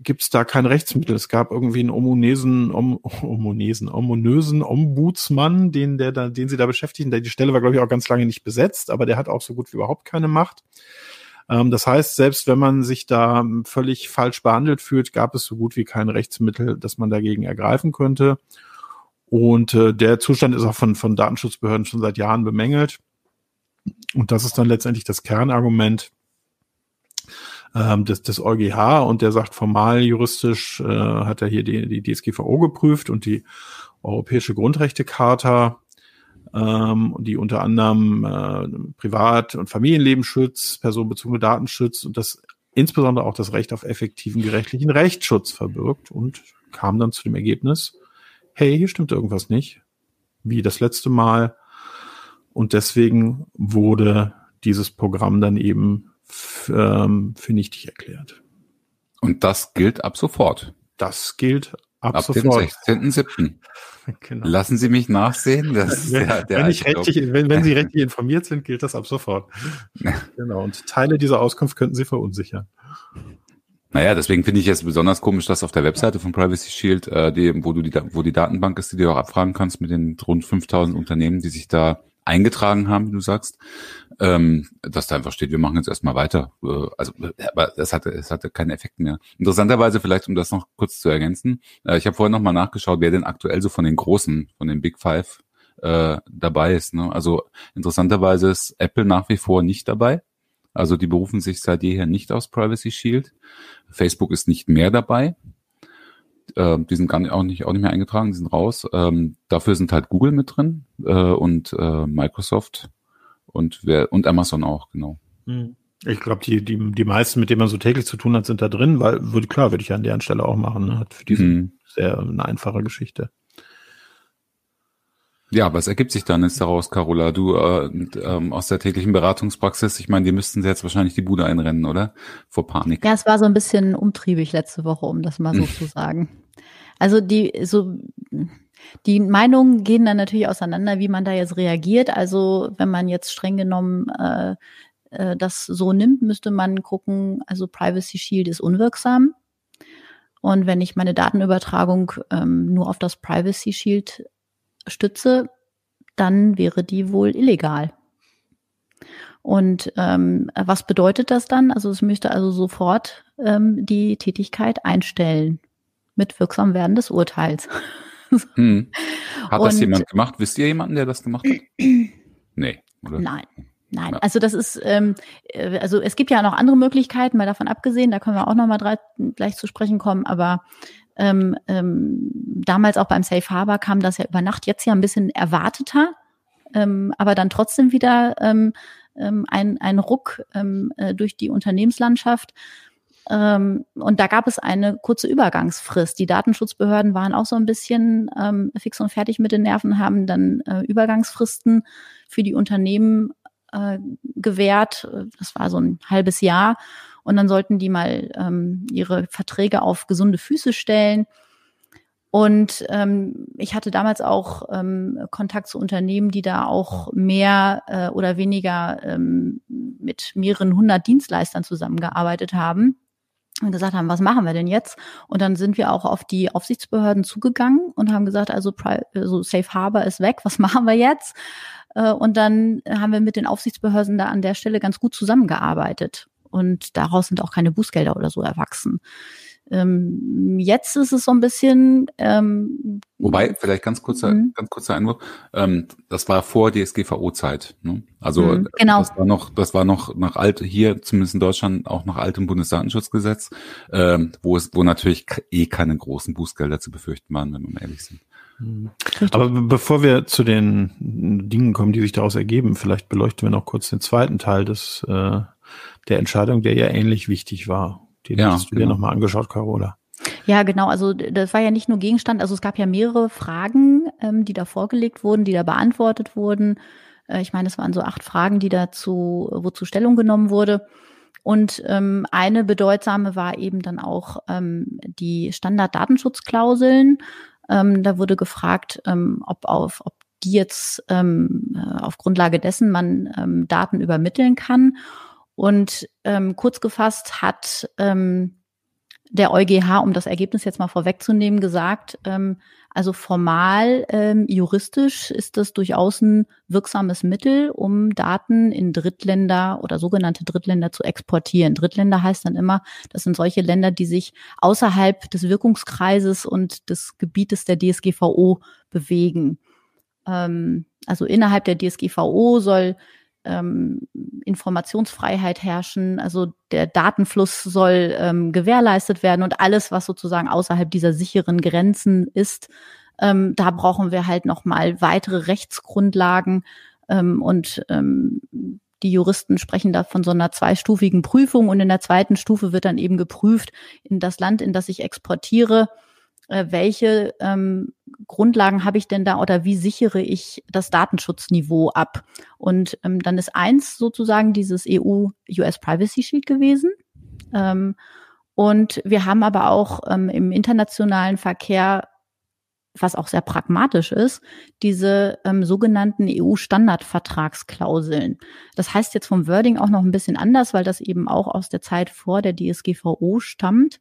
gibt es da kein Rechtsmittel. Es gab irgendwie einen omonesen, om, omonesen, omonösen Ombudsmann, den, der da, den sie da beschäftigen. Die Stelle war, glaube ich, auch ganz lange nicht besetzt, aber der hat auch so gut wie überhaupt keine Macht. Ähm, das heißt, selbst wenn man sich da völlig falsch behandelt fühlt, gab es so gut wie kein Rechtsmittel, das man dagegen ergreifen könnte. Und äh, der Zustand ist auch von, von Datenschutzbehörden schon seit Jahren bemängelt. Und das ist dann letztendlich das Kernargument, ähm, des, des EuGH und der sagt formal juristisch, äh, hat er hier die, die DSGVO geprüft und die Europäische Grundrechtecharta, ähm, die unter anderem äh, Privat- und Familienlebensschutz, personenbezogene Datenschutz und das insbesondere auch das Recht auf effektiven gerechtlichen Rechtsschutz verbirgt und kam dann zu dem Ergebnis, hey, hier stimmt irgendwas nicht. wie das letzte Mal. Und deswegen wurde dieses Programm dann eben ähm, für nichtig erklärt. Und das gilt ab sofort. Das gilt ab, ab sofort. dem 16.07. Genau. Lassen Sie mich nachsehen. Das wenn, der, der wenn, ich rechtlich, wenn, wenn Sie rechtlich informiert sind, gilt das ab sofort. genau. Und Teile dieser Auskunft könnten Sie verunsichern. Naja, deswegen finde ich es besonders komisch, dass auf der Webseite von Privacy Shield, äh, die, wo du die, wo die Datenbank ist, die du auch abfragen kannst mit den rund 5000 Unternehmen, die sich da eingetragen haben, wie du sagst, ähm, dass da einfach steht, wir machen jetzt erstmal weiter. Äh, also, aber das hatte, es hatte keinen Effekt mehr. Interessanterweise vielleicht, um das noch kurz zu ergänzen, äh, ich habe vorhin noch mal nachgeschaut, wer denn aktuell so von den Großen, von den Big Five äh, dabei ist. Ne? Also interessanterweise ist Apple nach wie vor nicht dabei. Also die berufen sich seit jeher nicht aus Privacy Shield. Facebook ist nicht mehr dabei. Äh, die sind gar nicht, auch nicht auch nicht mehr eingetragen, die sind raus. Ähm, dafür sind halt Google mit drin äh, und äh, Microsoft und wer und Amazon auch, genau. Hm. Ich glaube, die, die, die meisten, mit denen man so täglich zu tun hat, sind da drin, weil, würde klar, würde ich an deren Stelle auch machen. Ne? Hat für diese mhm. sehr eine einfache Geschichte. Ja, was ergibt sich dann jetzt daraus, Carola? Du äh, ähm, aus der täglichen Beratungspraxis, ich meine, die müssten jetzt wahrscheinlich die Bude einrennen, oder? Vor Panik. Ja, es war so ein bisschen umtriebig letzte Woche, um das mal so zu sagen. Also die so die Meinungen gehen dann natürlich auseinander, wie man da jetzt reagiert. Also wenn man jetzt streng genommen äh, äh, das so nimmt, müsste man gucken, also Privacy Shield ist unwirksam. Und wenn ich meine Datenübertragung ähm, nur auf das Privacy Shield stütze, dann wäre die wohl illegal. Und ähm, was bedeutet das dann? Also es müsste also sofort ähm, die Tätigkeit einstellen mit wirksam werden des Urteils. Hm. Hat das jemand gemacht? Wisst ihr jemanden, der das gemacht hat? nee. Oder? Nein. Nein, ja. also das ist, ähm, äh, also es gibt ja noch andere Möglichkeiten, mal davon abgesehen, da können wir auch noch mal gleich zu sprechen kommen, aber ähm, ähm, damals auch beim Safe Harbor kam das ja über Nacht, jetzt ja ein bisschen erwarteter, ähm, aber dann trotzdem wieder ähm, ähm, ein, ein Ruck ähm, äh, durch die Unternehmenslandschaft. Ähm, und da gab es eine kurze Übergangsfrist. Die Datenschutzbehörden waren auch so ein bisschen ähm, fix und fertig mit den Nerven, haben dann äh, Übergangsfristen für die Unternehmen äh, gewährt. Das war so ein halbes Jahr. Und dann sollten die mal ähm, ihre Verträge auf gesunde Füße stellen. Und ähm, ich hatte damals auch ähm, Kontakt zu Unternehmen, die da auch mehr äh, oder weniger ähm, mit mehreren hundert Dienstleistern zusammengearbeitet haben und gesagt haben, was machen wir denn jetzt? Und dann sind wir auch auf die Aufsichtsbehörden zugegangen und haben gesagt, also, also Safe Harbor ist weg, was machen wir jetzt? Äh, und dann haben wir mit den Aufsichtsbehörden da an der Stelle ganz gut zusammengearbeitet und daraus sind auch keine Bußgelder oder so erwachsen. Ähm, jetzt ist es so ein bisschen. Ähm, Wobei, vielleicht ganz kurzer, mhm. ganz kurzer Einwurf. Ähm, das war vor DSGVO-Zeit. Ne? Also mhm, genau. das war noch, das war noch nach alt hier, zumindest in Deutschland auch nach altem Bundesdatenschutzgesetz, ähm, wo es, wo natürlich eh keine großen Bußgelder zu befürchten waren, wenn wir mal ehrlich sind. Mhm. Aber bevor wir zu den Dingen kommen, die sich daraus ergeben, vielleicht beleuchten wir noch kurz den zweiten Teil des äh, der Entscheidung, der ja ähnlich wichtig war. Den ja, hast du genau. dir nochmal angeschaut, Carola. Ja, genau. Also das war ja nicht nur Gegenstand, also es gab ja mehrere Fragen, ähm, die da vorgelegt wurden, die da beantwortet wurden. Äh, ich meine, es waren so acht Fragen, die dazu, wozu Stellung genommen wurde. Und ähm, eine bedeutsame war eben dann auch ähm, die Standarddatenschutzklauseln. Ähm, da wurde gefragt, ähm, ob auf, ob die jetzt ähm, äh, auf Grundlage dessen man ähm, Daten übermitteln kann. Und ähm, kurz gefasst hat ähm, der EuGH, um das Ergebnis jetzt mal vorwegzunehmen, gesagt, ähm, also formal ähm, juristisch ist das durchaus ein wirksames Mittel, um Daten in Drittländer oder sogenannte Drittländer zu exportieren. Drittländer heißt dann immer, das sind solche Länder, die sich außerhalb des Wirkungskreises und des Gebietes der DSGVO bewegen. Ähm, also innerhalb der DSGVO soll ähm, Informationsfreiheit herrschen, also der Datenfluss soll ähm, gewährleistet werden und alles, was sozusagen außerhalb dieser sicheren Grenzen ist, ähm, da brauchen wir halt noch mal weitere Rechtsgrundlagen ähm, und ähm, die Juristen sprechen da von so einer zweistufigen Prüfung und in der zweiten Stufe wird dann eben geprüft in das Land, in das ich exportiere, äh, welche ähm, Grundlagen habe ich denn da oder wie sichere ich das Datenschutzniveau ab? Und ähm, dann ist eins sozusagen dieses EU-US Privacy Shield gewesen. Ähm, und wir haben aber auch ähm, im internationalen Verkehr was auch sehr pragmatisch ist, diese ähm, sogenannten EU-Standardvertragsklauseln. Das heißt jetzt vom Wording auch noch ein bisschen anders, weil das eben auch aus der Zeit vor der DSGVO stammt.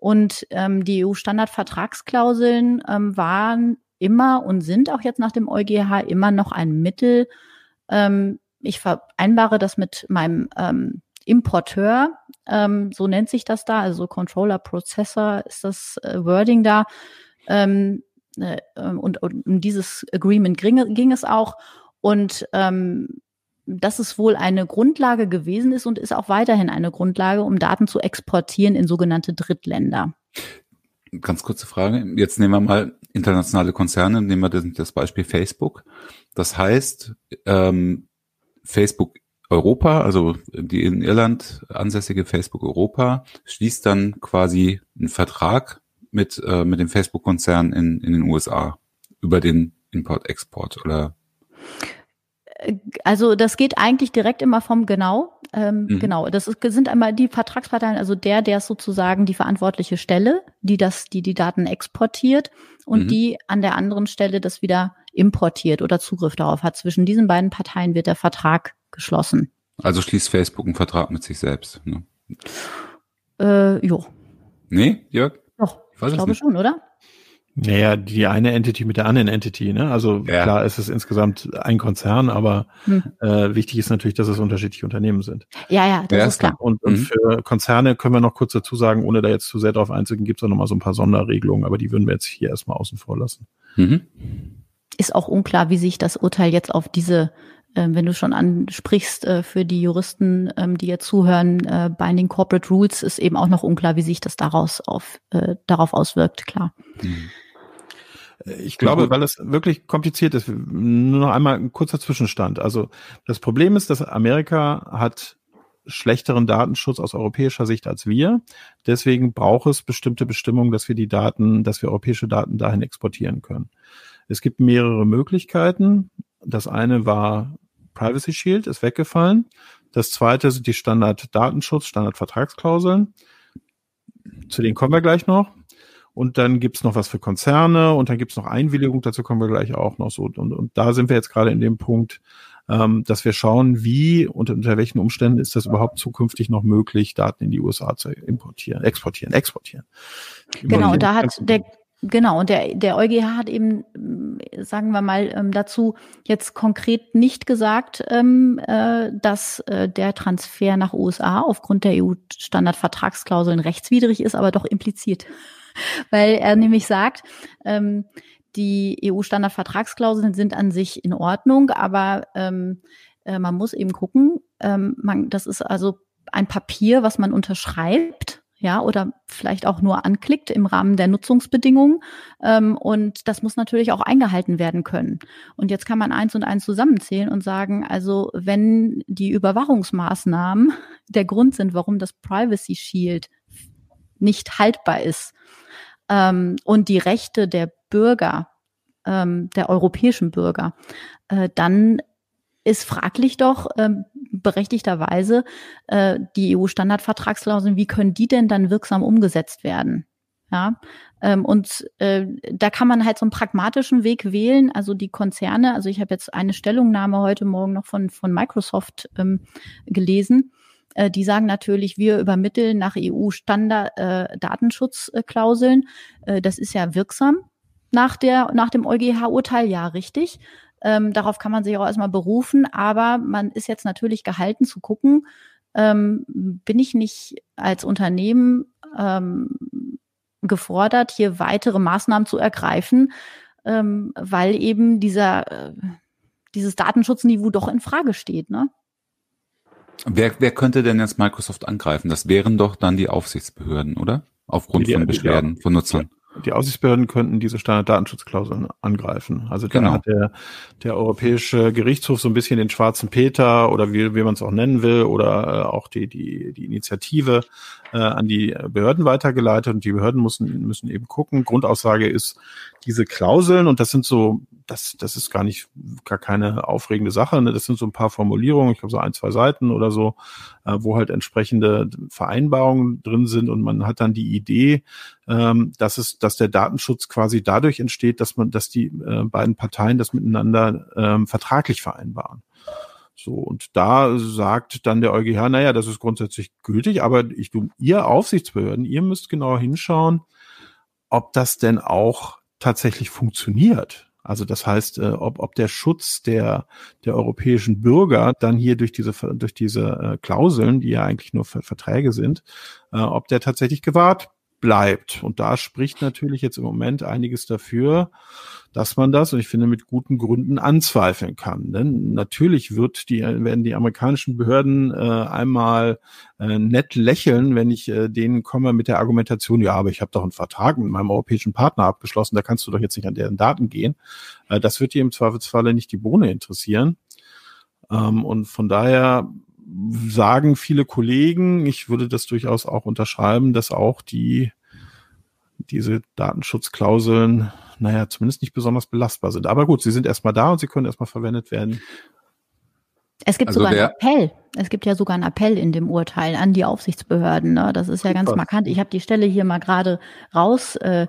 Und ähm, die EU-Standardvertragsklauseln ähm, waren immer und sind auch jetzt nach dem EuGH immer noch ein Mittel. Ähm, ich vereinbare das mit meinem ähm, Importeur, ähm, so nennt sich das da, also Controller Processor ist das äh, Wording da. Ähm, äh, und, und, um dieses Agreement ging, ging es auch. Und ähm, dass es wohl eine Grundlage gewesen ist und ist auch weiterhin eine Grundlage, um Daten zu exportieren in sogenannte Drittländer. Ganz kurze Frage. Jetzt nehmen wir mal internationale Konzerne, nehmen wir das, Beispiel Facebook. Das heißt, ähm, Facebook Europa, also die in Irland ansässige Facebook Europa, schließt dann quasi einen Vertrag mit, äh, mit dem Facebook-Konzern in, in den USA über den Import-Export oder? Also das geht eigentlich direkt immer vom genau. Ähm, mhm. Genau, das ist, sind einmal die Vertragsparteien, also der, der ist sozusagen die verantwortliche Stelle, die das, die die Daten exportiert und mhm. die an der anderen Stelle das wieder importiert oder Zugriff darauf hat. Zwischen diesen beiden Parteien wird der Vertrag geschlossen. Also schließt Facebook einen Vertrag mit sich selbst. Ne? Äh, jo. Nee, Jörg? Doch, ich, ich glaube schon, oder? Naja, die eine Entity mit der anderen Entity, ne? Also ja. klar ist es insgesamt ein Konzern, aber hm. äh, wichtig ist natürlich, dass es unterschiedliche Unternehmen sind. Ja, ja, das ja, ist klar. Und, und mhm. für Konzerne können wir noch kurz dazu sagen, ohne da jetzt zu sehr drauf einzugehen, gibt es auch noch mal so ein paar Sonderregelungen, aber die würden wir jetzt hier erstmal außen vor lassen. Mhm. Ist auch unklar, wie sich das Urteil jetzt auf diese ähm, wenn du schon ansprichst, äh, für die Juristen, ähm, die jetzt zuhören, äh, Binding Corporate Rules ist eben auch noch unklar, wie sich das daraus auf, äh, darauf auswirkt, klar. Mhm. Ich glaube, weil es wirklich kompliziert ist, nur noch einmal ein kurzer Zwischenstand. Also das Problem ist, dass Amerika hat schlechteren Datenschutz aus europäischer Sicht als wir. Deswegen braucht es bestimmte Bestimmungen, dass wir die Daten, dass wir europäische Daten dahin exportieren können. Es gibt mehrere Möglichkeiten. Das eine war Privacy Shield, ist weggefallen. Das zweite sind die Standard-Datenschutz, Standard-Vertragsklauseln. Zu denen kommen wir gleich noch. Und dann gibt's noch was für Konzerne und dann gibt's noch Einwilligung, dazu kommen wir gleich auch noch so. Und, und da sind wir jetzt gerade in dem Punkt, ähm, dass wir schauen, wie und unter welchen Umständen ist das überhaupt zukünftig noch möglich, Daten in die USA zu importieren, exportieren, exportieren. Genau, da hat der Genau, und der, der EuGH hat eben, sagen wir mal, ähm, dazu jetzt konkret nicht gesagt, ähm, äh, dass äh, der Transfer nach USA aufgrund der EU-Standardvertragsklauseln rechtswidrig ist, aber doch impliziert. Weil er nämlich sagt, ähm, die EU-Standardvertragsklauseln sind an sich in Ordnung, aber ähm, äh, man muss eben gucken, ähm, man, das ist also ein Papier, was man unterschreibt ja, oder vielleicht auch nur anklickt im Rahmen der Nutzungsbedingungen. Ähm, und das muss natürlich auch eingehalten werden können. Und jetzt kann man eins und eins zusammenzählen und sagen, also wenn die Überwachungsmaßnahmen der Grund sind, warum das Privacy Shield nicht haltbar ist ähm, und die Rechte der Bürger, ähm, der europäischen Bürger, äh, dann ist fraglich doch ähm, berechtigterweise äh, die EU-Standardvertragsklauseln, wie können die denn dann wirksam umgesetzt werden? Ja, ähm, und äh, da kann man halt so einen pragmatischen Weg wählen. Also die Konzerne, also ich habe jetzt eine Stellungnahme heute Morgen noch von, von Microsoft ähm, gelesen. Äh, die sagen natürlich, wir übermitteln nach EU-Standard äh. Äh, das ist ja wirksam nach der nach dem EuGH-Urteil, ja richtig. Ähm, darauf kann man sich auch erstmal berufen, aber man ist jetzt natürlich gehalten zu gucken, ähm, bin ich nicht als Unternehmen ähm, gefordert, hier weitere Maßnahmen zu ergreifen, ähm, weil eben dieser, äh, dieses Datenschutzniveau doch in Frage steht, ne? Wer, wer könnte denn jetzt Microsoft angreifen? Das wären doch dann die Aufsichtsbehörden, oder? Aufgrund die, von Beschwerden von Nutzern die Aussichtsbehörden könnten diese Standarddatenschutzklauseln angreifen. Also da genau. hat der, der Europäische Gerichtshof so ein bisschen den schwarzen Peter oder wie, wie man es auch nennen will oder äh, auch die, die, die Initiative äh, an die Behörden weitergeleitet und die Behörden müssen, müssen eben gucken. Grundaussage ist, diese Klauseln, und das sind so, das, das ist gar nicht, gar keine aufregende Sache, ne? das sind so ein paar Formulierungen, ich glaube so ein, zwei Seiten oder so, äh, wo halt entsprechende Vereinbarungen drin sind und man hat dann die Idee, ähm, dass es, dass der Datenschutz quasi dadurch entsteht, dass man, dass die äh, beiden Parteien das miteinander ähm, vertraglich vereinbaren. So, und da sagt dann der EuGH, naja, das ist grundsätzlich gültig, aber ich, du, ihr Aufsichtsbehörden, ihr müsst genauer hinschauen, ob das denn auch tatsächlich funktioniert. Also das heißt, äh, ob, ob der Schutz der, der europäischen Bürger dann hier durch diese, durch diese äh, Klauseln, die ja eigentlich nur Verträge sind, äh, ob der tatsächlich gewahrt bleibt. Und da spricht natürlich jetzt im Moment einiges dafür, dass man das, und ich finde, mit guten Gründen anzweifeln kann. Denn natürlich wird die, werden die amerikanischen Behörden äh, einmal äh, nett lächeln, wenn ich äh, denen komme mit der Argumentation, ja, aber ich habe doch einen Vertrag mit meinem europäischen Partner abgeschlossen, da kannst du doch jetzt nicht an deren Daten gehen. Äh, das wird dir im Zweifelsfalle nicht die Bohne interessieren. Ähm, und von daher sagen viele Kollegen, ich würde das durchaus auch unterschreiben, dass auch die diese Datenschutzklauseln, naja, zumindest nicht besonders belastbar sind. Aber gut, sie sind erstmal da und sie können erstmal verwendet werden. Es gibt also sogar einen Appell. Es gibt ja sogar einen Appell in dem Urteil an die Aufsichtsbehörden. Ne? Das ist ja ganz markant. Ich habe die Stelle hier mal gerade raus. Äh,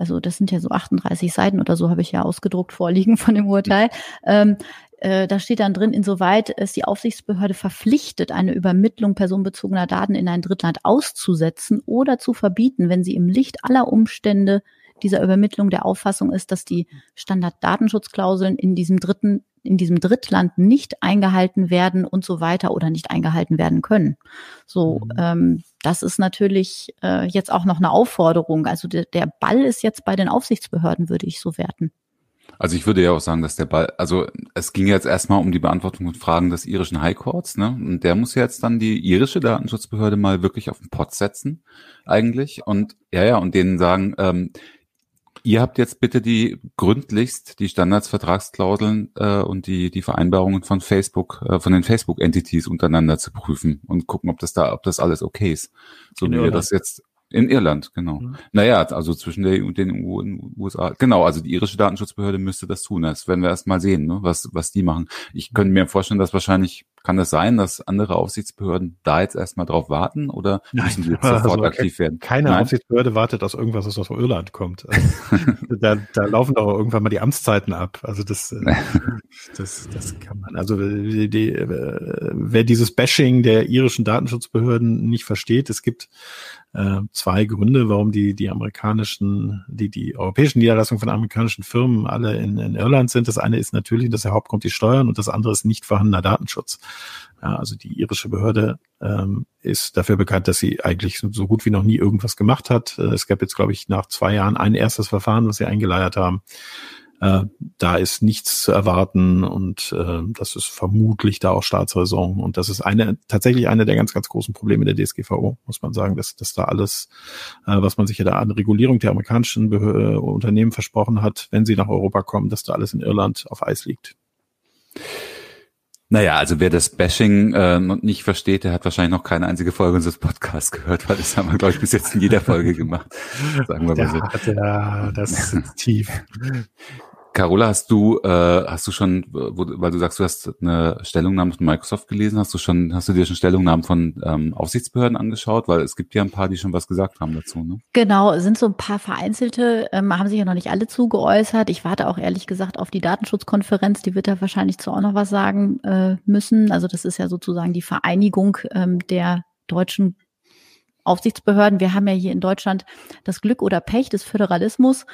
also das sind ja so 38 Seiten oder so habe ich ja ausgedruckt vorliegen von dem Urteil. Ähm, äh, da steht dann drin, insoweit ist die Aufsichtsbehörde verpflichtet, eine Übermittlung personenbezogener Daten in ein Drittland auszusetzen oder zu verbieten, wenn sie im Licht aller Umstände dieser Übermittlung der Auffassung ist, dass die Standarddatenschutzklauseln in diesem dritten, in diesem Drittland nicht eingehalten werden und so weiter oder nicht eingehalten werden können. So, mhm. ähm, das ist natürlich äh, jetzt auch noch eine Aufforderung. Also der, der Ball ist jetzt bei den Aufsichtsbehörden, würde ich so werten. Also ich würde ja auch sagen, dass der Ball, also es ging jetzt erstmal um die Beantwortung von Fragen des irischen High Courts, ne? Und der muss jetzt dann die irische Datenschutzbehörde mal wirklich auf den Pott setzen, eigentlich. Und ja, ja, und denen sagen, ähm, ihr habt jetzt bitte die gründlichst die Standardsvertragsklauseln äh, und die die Vereinbarungen von Facebook, äh, von den Facebook-Entities untereinander zu prüfen und gucken, ob das da, ob das alles okay ist. So wie wir das jetzt in Irland, genau. Mhm. Naja, also zwischen der EU und den EU und USA. Genau, also die irische Datenschutzbehörde müsste das tun. Das werden wir erst mal sehen, ne, was, was die machen. Ich könnte mir vorstellen, dass wahrscheinlich, kann es das sein, dass andere Aufsichtsbehörden da jetzt erstmal drauf warten oder müssen sie jetzt sofort also, aktiv werden? Keine Nein? Aufsichtsbehörde wartet, dass irgendwas aus Irland kommt. Also, da, da laufen doch irgendwann mal die Amtszeiten ab. Also das, äh, das, das kann man. Also die, die, äh, wer dieses Bashing der irischen Datenschutzbehörden nicht versteht, es gibt äh, zwei Gründe, warum die, die amerikanischen, die, die europäischen Niederlassungen von amerikanischen Firmen alle in, in Irland sind. Das eine ist natürlich, dass der Hauptgrund die Steuern und das andere ist nicht vorhandener Datenschutz. Ja, also die irische Behörde ähm, ist dafür bekannt, dass sie eigentlich so gut wie noch nie irgendwas gemacht hat. Äh, es gab jetzt, glaube ich, nach zwei Jahren ein erstes Verfahren, was sie eingeleiert haben. Äh, da ist nichts zu erwarten und äh, das ist vermutlich da auch Staatsräson. Und das ist eine tatsächlich eine der ganz, ganz großen Probleme der DSGVO, muss man sagen, dass, dass da alles, äh, was man sich ja da an Regulierung der amerikanischen Behör äh, Unternehmen versprochen hat, wenn sie nach Europa kommen, dass da alles in Irland auf Eis liegt. Naja, also wer das Bashing äh, nicht versteht, der hat wahrscheinlich noch keine einzige Folge unseres Podcasts gehört, weil das haben wir, glaube ich, bis jetzt in jeder Folge gemacht. Sagen wir mal so. Ja, das ist tief. Carola, hast du, äh, hast du schon, wo, weil du sagst, du hast eine Stellungnahme von Microsoft gelesen, hast du schon, hast du dir schon Stellungnahmen von ähm, Aufsichtsbehörden angeschaut? Weil es gibt ja ein paar, die schon was gesagt haben dazu, ne? Genau, sind so ein paar vereinzelte, ähm, haben sich ja noch nicht alle zugeäußert. Ich warte auch ehrlich gesagt auf die Datenschutzkonferenz, die wird da wahrscheinlich zu auch noch was sagen äh, müssen. Also das ist ja sozusagen die Vereinigung ähm, der deutschen Aufsichtsbehörden. Wir haben ja hier in Deutschland das Glück oder Pech des Föderalismus,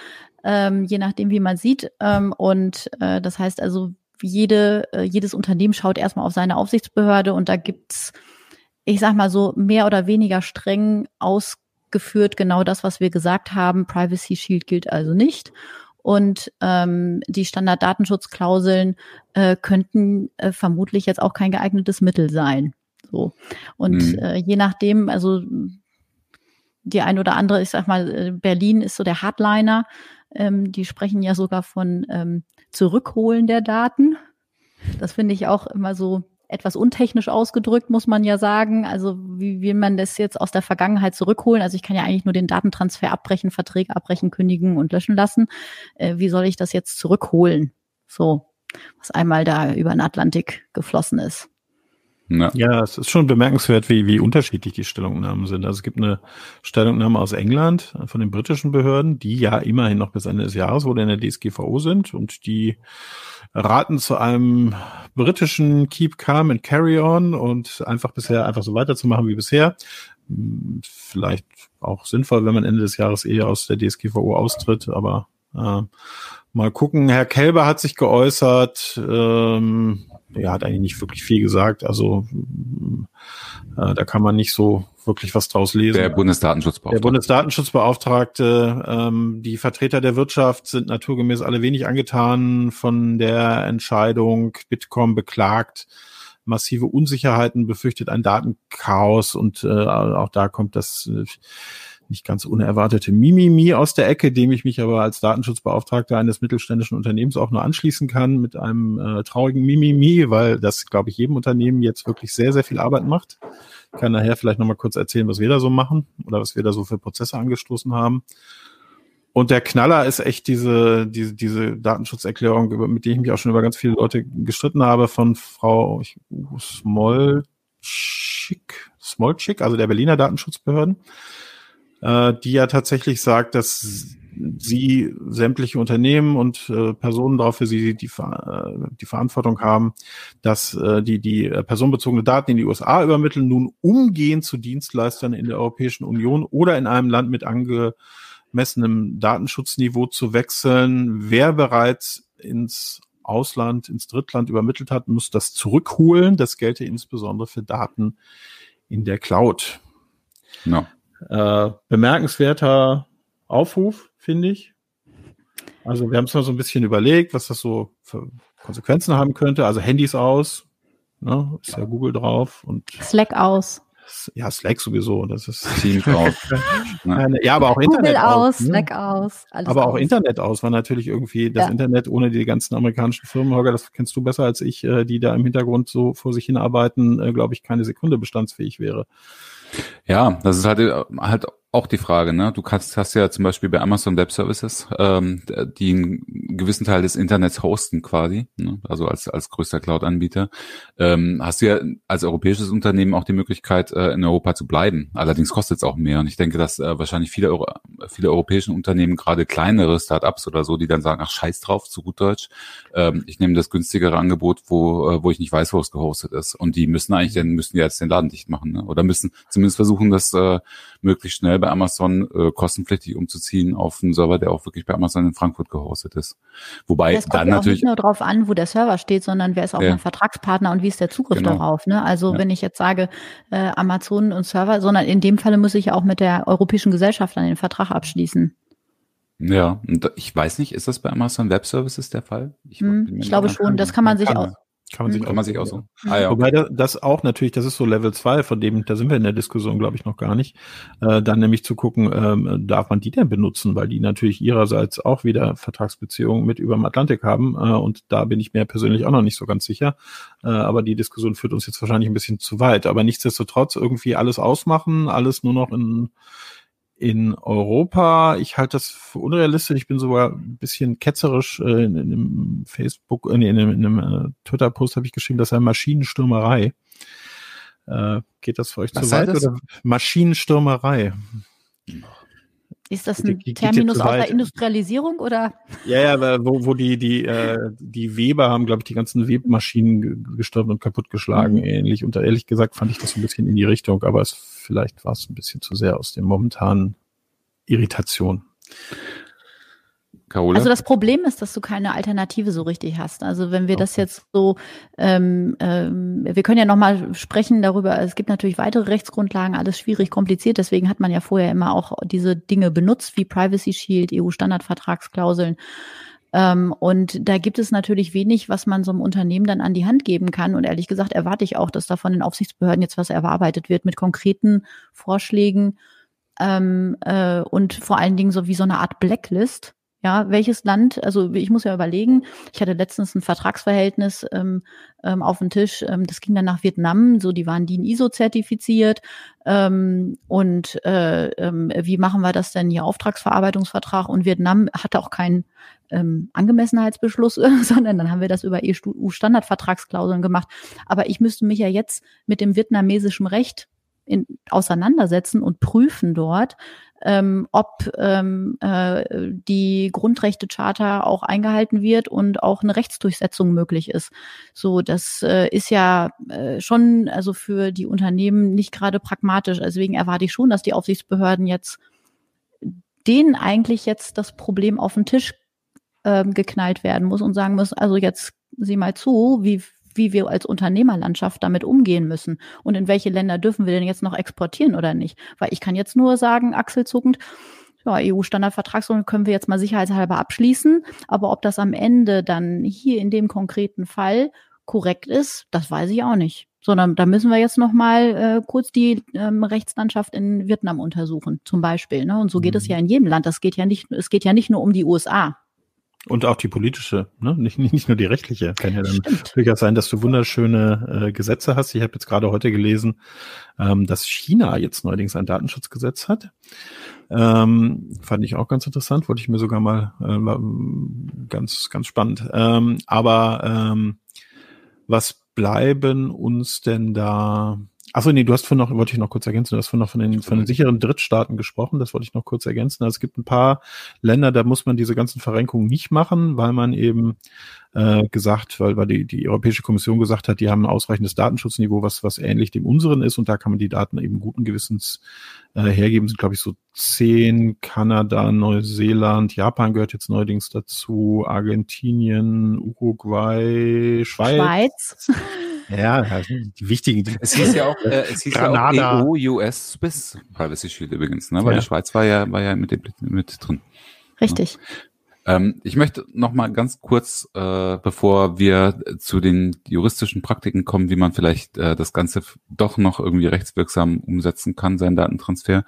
ähm, je nachdem, wie man sieht. Ähm, und äh, das heißt also, jede, äh, jedes Unternehmen schaut erstmal auf seine Aufsichtsbehörde und da gibt's, ich sag mal so, mehr oder weniger streng ausgeführt genau das, was wir gesagt haben. Privacy Shield gilt also nicht. Und ähm, die Standarddatenschutzklauseln äh, könnten äh, vermutlich jetzt auch kein geeignetes Mittel sein. So. Und mhm. äh, je nachdem, also die ein oder andere, ich sag mal, äh, Berlin ist so der Hardliner. Ähm, die sprechen ja sogar von ähm, Zurückholen der Daten. Das finde ich auch immer so etwas untechnisch ausgedrückt, muss man ja sagen. Also wie will man das jetzt aus der Vergangenheit zurückholen? Also ich kann ja eigentlich nur den Datentransfer abbrechen, Verträge abbrechen, kündigen und löschen lassen. Äh, wie soll ich das jetzt zurückholen? So, was einmal da über den Atlantik geflossen ist. Ja. ja, es ist schon bemerkenswert, wie, wie unterschiedlich die Stellungnahmen sind. Also es gibt eine Stellungnahme aus England von den britischen Behörden, die ja immerhin noch bis Ende des Jahres wohl in der DSGVO sind und die raten zu einem britischen Keep Calm and Carry On und einfach bisher einfach so weiterzumachen wie bisher. Hm, vielleicht auch sinnvoll, wenn man Ende des Jahres eh aus der DSGVO austritt, aber äh, mal gucken. Herr Kelber hat sich geäußert. Ähm, er hat eigentlich nicht wirklich viel gesagt. Also äh, da kann man nicht so wirklich was draus lesen. Der Bundesdatenschutzbeauftragte. Der Bundesdatenschutzbeauftragte, ähm, die Vertreter der Wirtschaft sind naturgemäß alle wenig angetan von der Entscheidung. Bitkom beklagt massive Unsicherheiten, befürchtet ein Datenchaos und äh, auch da kommt das äh, nicht ganz unerwartete Mimimi aus der Ecke, dem ich mich aber als Datenschutzbeauftragter eines mittelständischen Unternehmens auch nur anschließen kann mit einem äh, traurigen Mimimi, weil das, glaube ich, jedem Unternehmen jetzt wirklich sehr, sehr viel Arbeit macht. Ich kann nachher vielleicht nochmal kurz erzählen, was wir da so machen oder was wir da so für Prozesse angestoßen haben. Und der Knaller ist echt diese, diese, diese Datenschutzerklärung, mit der ich mich auch schon über ganz viele Leute gestritten habe, von Frau Smolczyk, Smolczyk, also der Berliner Datenschutzbehörden äh, die ja tatsächlich sagt, dass sie sämtliche Unternehmen und äh, Personen darauf für sie die, äh, die Verantwortung haben, dass äh, die, die personenbezogene Daten in die USA übermitteln, nun umgehend zu Dienstleistern in der Europäischen Union oder in einem Land mit angemessenem Datenschutzniveau zu wechseln. Wer bereits ins Ausland, ins Drittland übermittelt hat, muss das zurückholen. Das gelte insbesondere für Daten in der Cloud. No. Äh, bemerkenswerter Aufruf, finde ich. Also wir haben es mal so ein bisschen überlegt, was das so für Konsequenzen haben könnte. Also Handys aus, ne, ist ja Google drauf und Slack aus. Ja, Slack sowieso. Das ist Teams aus. ja, aber auch Google Internet aus, aus ne? Slack aus. aber auch aus. Internet aus war natürlich irgendwie das ja. Internet ohne die ganzen amerikanischen Firmen, Holger, das kennst du besser als ich, äh, die da im Hintergrund so vor sich hinarbeiten, äh, glaube ich, keine Sekunde bestandsfähig wäre. Ja, das ist halt, äh, halt auch die Frage, ne? Du kannst, hast ja zum Beispiel bei Amazon Web Services, ähm, die einen gewissen Teil des Internets hosten quasi, ne? also als, als größter Cloud-Anbieter, ähm, hast du ja als europäisches Unternehmen auch die Möglichkeit, äh, in Europa zu bleiben. Allerdings kostet es auch mehr. Und ich denke, dass äh, wahrscheinlich viele, Euro, viele europäische Unternehmen, gerade kleinere Startups oder so, die dann sagen, ach scheiß drauf, zu gut Deutsch, ähm, ich nehme das günstigere Angebot, wo, äh, wo ich nicht weiß, wo es gehostet ist. Und die müssen eigentlich, dann müssen die jetzt den Laden dicht machen, ne? Oder müssen zumindest versuchen, das äh, möglichst schnell bei Amazon äh, kostenpflichtig umzuziehen auf einen Server, der auch wirklich bei Amazon in Frankfurt gehostet ist. Wobei das kommt dann ja natürlich nicht nur drauf an, wo der Server steht, sondern wer ist auch ja. mein Vertragspartner und wie ist der Zugriff genau. darauf. Ne? Also ja. wenn ich jetzt sage äh, Amazon und Server, sondern in dem Falle muss ich auch mit der europäischen Gesellschaft dann den Vertrag abschließen. Ja, und ich weiß nicht, ist das bei Amazon Web Services der Fall? Ich, hm, ich glaube schon, das kann man sich auch. Kann man sich, mhm. kann man sich auch so. Ah, ja. Wobei das auch natürlich, das ist so Level 2, von dem, da sind wir in der Diskussion, glaube ich, noch gar nicht. Äh, dann nämlich zu gucken, ähm, darf man die denn benutzen, weil die natürlich ihrerseits auch wieder Vertragsbeziehungen mit über dem Atlantik haben. Äh, und da bin ich mir persönlich auch noch nicht so ganz sicher. Äh, aber die Diskussion führt uns jetzt wahrscheinlich ein bisschen zu weit. Aber nichtsdestotrotz irgendwie alles ausmachen, alles nur noch in in Europa. Ich halte das für unrealistisch. Ich bin sogar ein bisschen ketzerisch äh, in, in einem Facebook, äh, in einem, in einem äh, Twitter-Post habe ich geschrieben, das sei Maschinenstürmerei. Äh, geht das für euch Was zu weit? Oder Maschinenstürmerei? Ist das ein Terminus aus der Industrialisierung oder? Ja, ja, wo, wo die, die, äh, die Weber haben, glaube ich, die ganzen Webmaschinen gestürmt und kaputtgeschlagen, mhm. ähnlich. Und ehrlich gesagt fand ich das so ein bisschen in die Richtung, aber es, vielleicht war es ein bisschen zu sehr aus dem momentanen Irritation. Carola? Also das Problem ist, dass du keine Alternative so richtig hast. Also wenn wir okay. das jetzt so, ähm, ähm, wir können ja nochmal sprechen darüber, es gibt natürlich weitere Rechtsgrundlagen, alles schwierig, kompliziert, deswegen hat man ja vorher immer auch diese Dinge benutzt, wie Privacy Shield, EU-Standardvertragsklauseln. Ähm, und da gibt es natürlich wenig, was man so einem Unternehmen dann an die Hand geben kann. Und ehrlich gesagt erwarte ich auch, dass da von den Aufsichtsbehörden jetzt was erarbeitet wird mit konkreten Vorschlägen ähm, äh, und vor allen Dingen so wie so eine Art Blacklist Ja, welches Land, also ich muss ja überlegen, ich hatte letztens ein Vertragsverhältnis ähm, ähm, auf dem Tisch, ähm, das ging dann nach Vietnam, so die waren DIN ISO zertifiziert ähm, und äh, ähm, wie machen wir das denn hier, Auftragsverarbeitungsvertrag und Vietnam hatte auch keinen ähm, Angemessenheitsbeschluss, sondern dann haben wir das über EU-Standardvertragsklauseln gemacht. Aber ich müsste mich ja jetzt mit dem vietnamesischen Recht in, auseinandersetzen und prüfen dort, ähm, ob ähm, äh, die Grundrechtecharta auch eingehalten wird und auch eine Rechtsdurchsetzung möglich ist. So, das äh, ist ja äh, schon also für die Unternehmen nicht gerade pragmatisch. Deswegen erwarte ich schon, dass die Aufsichtsbehörden jetzt denen eigentlich jetzt das Problem auf den Tisch ähm, geknallt werden muss und sagen muss, also jetzt sieh mal zu, wie wie wir als Unternehmerlandschaft damit umgehen müssen und in welche Länder dürfen wir denn jetzt noch exportieren oder nicht. Weil ich kann jetzt nur sagen, achselzuckend, ja, EU-Standardvertragsordnung können wir jetzt mal sicherheitshalber abschließen, aber ob das am Ende dann hier in dem konkreten Fall korrekt ist, das weiß ich auch nicht. Sondern da müssen wir jetzt noch mal äh, kurz die ähm, Rechtslandschaft in Vietnam untersuchen, zum Beispiel. Ne? Und so geht mhm. es ja in jedem Land. Das geht ja nicht, es geht ja nicht nur um die USA. Und auch die politische, ne? nicht, nicht nur die rechtliche. Kann ja dann durchaus sein, dass du wunderschöne äh, Gesetze hast. Ich habe jetzt gerade heute gelesen, ähm, dass China jetzt neuerdings ein Datenschutzgesetz hat. Ähm, fand ich auch ganz interessant, wollte ich mir sogar mal äh, ganz, ganz spannend. Ähm, aber ähm, was bleiben uns denn da Achso, nee, du hast von noch, wollte ich noch kurz ergänzen, du hast von noch von den, von den sicheren Drittstaaten gesprochen, das wollte ich noch kurz ergänzen. Also es gibt ein paar Länder, da muss man diese ganzen Verrenkungen nicht machen, weil man eben äh, gesagt, weil, weil die, die Europäische Kommission gesagt hat, die haben ein ausreichendes Datenschutzniveau, was, was ähnlich dem unseren ist und da kann man die Daten eben guten Gewissens äh, hergeben. Sind, glaube ich, so zehn, Kanada, Neuseeland, Japan gehört jetzt neuerdings dazu, Argentinien, Uruguay, Schweiz. Schweiz. Ja, die wichtigen. Die es hieß ja auch, äh, es hieß Granada. ja auch EU, US, Swiss Privacy Shield übrigens, ne? Weil ja. die Schweiz war ja, war ja mit, dem, mit drin. Richtig. Ja. Ähm, ich möchte noch mal ganz kurz, äh, bevor wir zu den juristischen Praktiken kommen, wie man vielleicht äh, das Ganze doch noch irgendwie rechtswirksam umsetzen kann, seinen Datentransfer,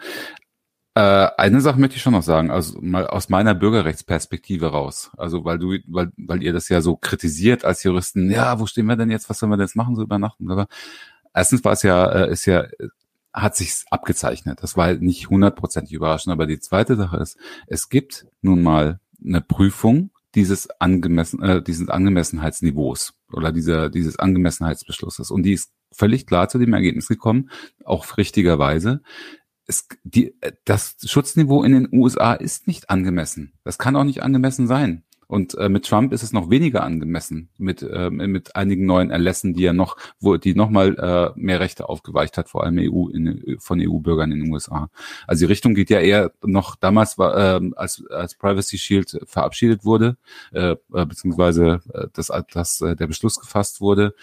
äh, eine Sache möchte ich schon noch sagen, also mal aus meiner Bürgerrechtsperspektive raus. Also weil du, weil, weil ihr das ja so kritisiert als Juristen, ja, wo stehen wir denn jetzt, was sollen wir denn jetzt machen, so übernachten? Aber erstens war es ja, äh, ist ja, hat sich abgezeichnet. Das war halt nicht hundertprozentig überraschend. Aber die zweite Sache ist, es gibt nun mal eine Prüfung dieses angemessen, äh, dieses Angemessenheitsniveaus oder dieser, dieses Angemessenheitsbeschlusses. Und die ist völlig klar zu dem Ergebnis gekommen, auch richtigerweise, es, die, das Schutzniveau in den USA ist nicht angemessen. Das kann auch nicht angemessen sein. Und äh, mit Trump ist es noch weniger angemessen mit äh, mit einigen neuen Erlässen, die er noch, wo die noch mal äh, mehr Rechte aufgeweicht hat, vor allem EU in, von EU-Bürgern in den USA. Also die Richtung geht ja eher noch damals war äh, als als Privacy Shield verabschiedet wurde, äh, äh beziehungsweise äh, dass dass äh, der Beschluss gefasst wurde,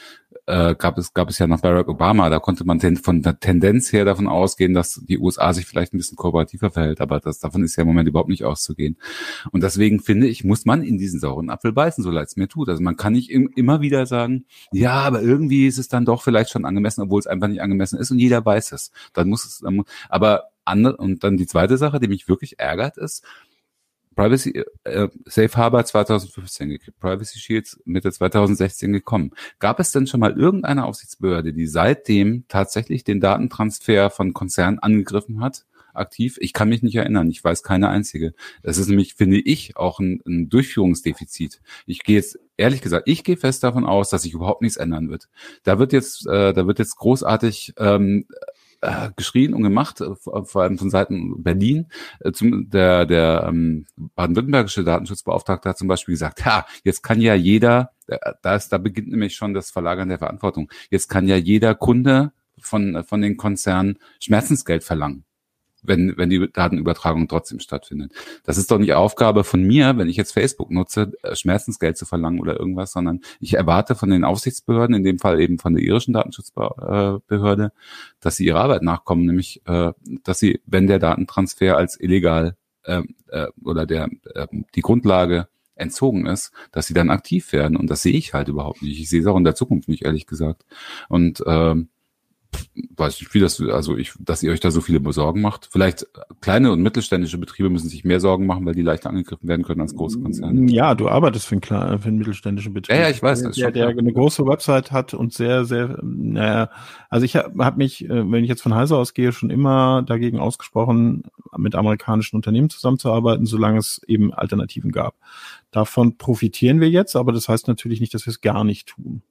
äh, gab es gab es ja noch Barack Obama. Da konnte man ten, von der Tendenz her davon ausgehen, dass die USA sich vielleicht ein bisschen kooperativer verhält, aber das davon ist ja im Moment überhaupt nicht auszugehen. Und deswegen finde ich, muss man in diesen sauren Apfel beißen, so leid es mir tut. Also man kann nicht im, immer wieder sagen, ja, aber irgendwie ist es dann doch vielleicht schon angemessen, obwohl es einfach nicht angemessen ist und jeder weiß es. Dann muss es, aber andere, und dann die zweite Sache, die mich wirklich ärgert, ist, Privacy äh, Safe Harbor 2015 gekriegt, Privacy Shields Mitte 2016 gekommen. Gab es denn schon mal irgendeine Aufsichtsbehörde, die seitdem tatsächlich den Datentransfer von Konzernen angegriffen hat? Aktiv? Ich kann mich nicht erinnern. Ich weiß keine einzige. Das ist nämlich, finde ich, auch ein, ein Durchführungsdefizit. Ich gehe jetzt ehrlich gesagt, ich gehe fest davon aus, dass sich überhaupt nichts ändern wird. Da wird jetzt, äh, da wird jetzt großartig ähm, äh, geschrien und gemacht, äh, vor allem von Seiten Berlin. Äh, zum, der der ähm, baden-württembergische Datenschutzbeauftragte hat zum Beispiel gesagt, ja, jetzt kann ja jeder, äh, da, ist, da beginnt nämlich schon das Verlagern der Verantwortung, jetzt kann ja jeder Kunde von, von den Konzernen Schmerzensgeld verlangen wenn, wenn die Datenübertragung trotzdem stattfindet. Das ist doch nicht Aufgabe von mir, wenn ich jetzt Facebook nutze, äh, Schmerzensgeld zu verlangen oder irgendwas, sondern ich erwarte von den Aufsichtsbehörden, in dem Fall eben von der irischen Datenschutzbehörde, dass sie ihrer Arbeit nachkommen, nämlich, äh, dass sie, wenn der Datentransfer als illegal äh, äh, oder der äh, die Grundlage entzogen ist, dass sie dann aktiv werden. Und das sehe ich halt überhaupt nicht. Ich sehe es auch in der Zukunft nicht, ehrlich gesagt. Und ähm, weiß nicht, wie das, also ich, dass ihr euch da so viele Sorgen macht. Vielleicht kleine und mittelständische Betriebe müssen sich mehr Sorgen machen, weil die leichter angegriffen werden können als große Konzerne. Ja, du arbeitest für einen, kleinen, für einen mittelständischen Betrieb. Ja, ja ich weiß. Das der, der eine große Website hat und sehr, sehr, naja, also ich habe hab mich, äh, wenn ich jetzt von Heise ausgehe, schon immer dagegen ausgesprochen, mit amerikanischen Unternehmen zusammenzuarbeiten, solange es eben Alternativen gab. Davon profitieren wir jetzt, aber das heißt natürlich nicht, dass wir es gar nicht tun.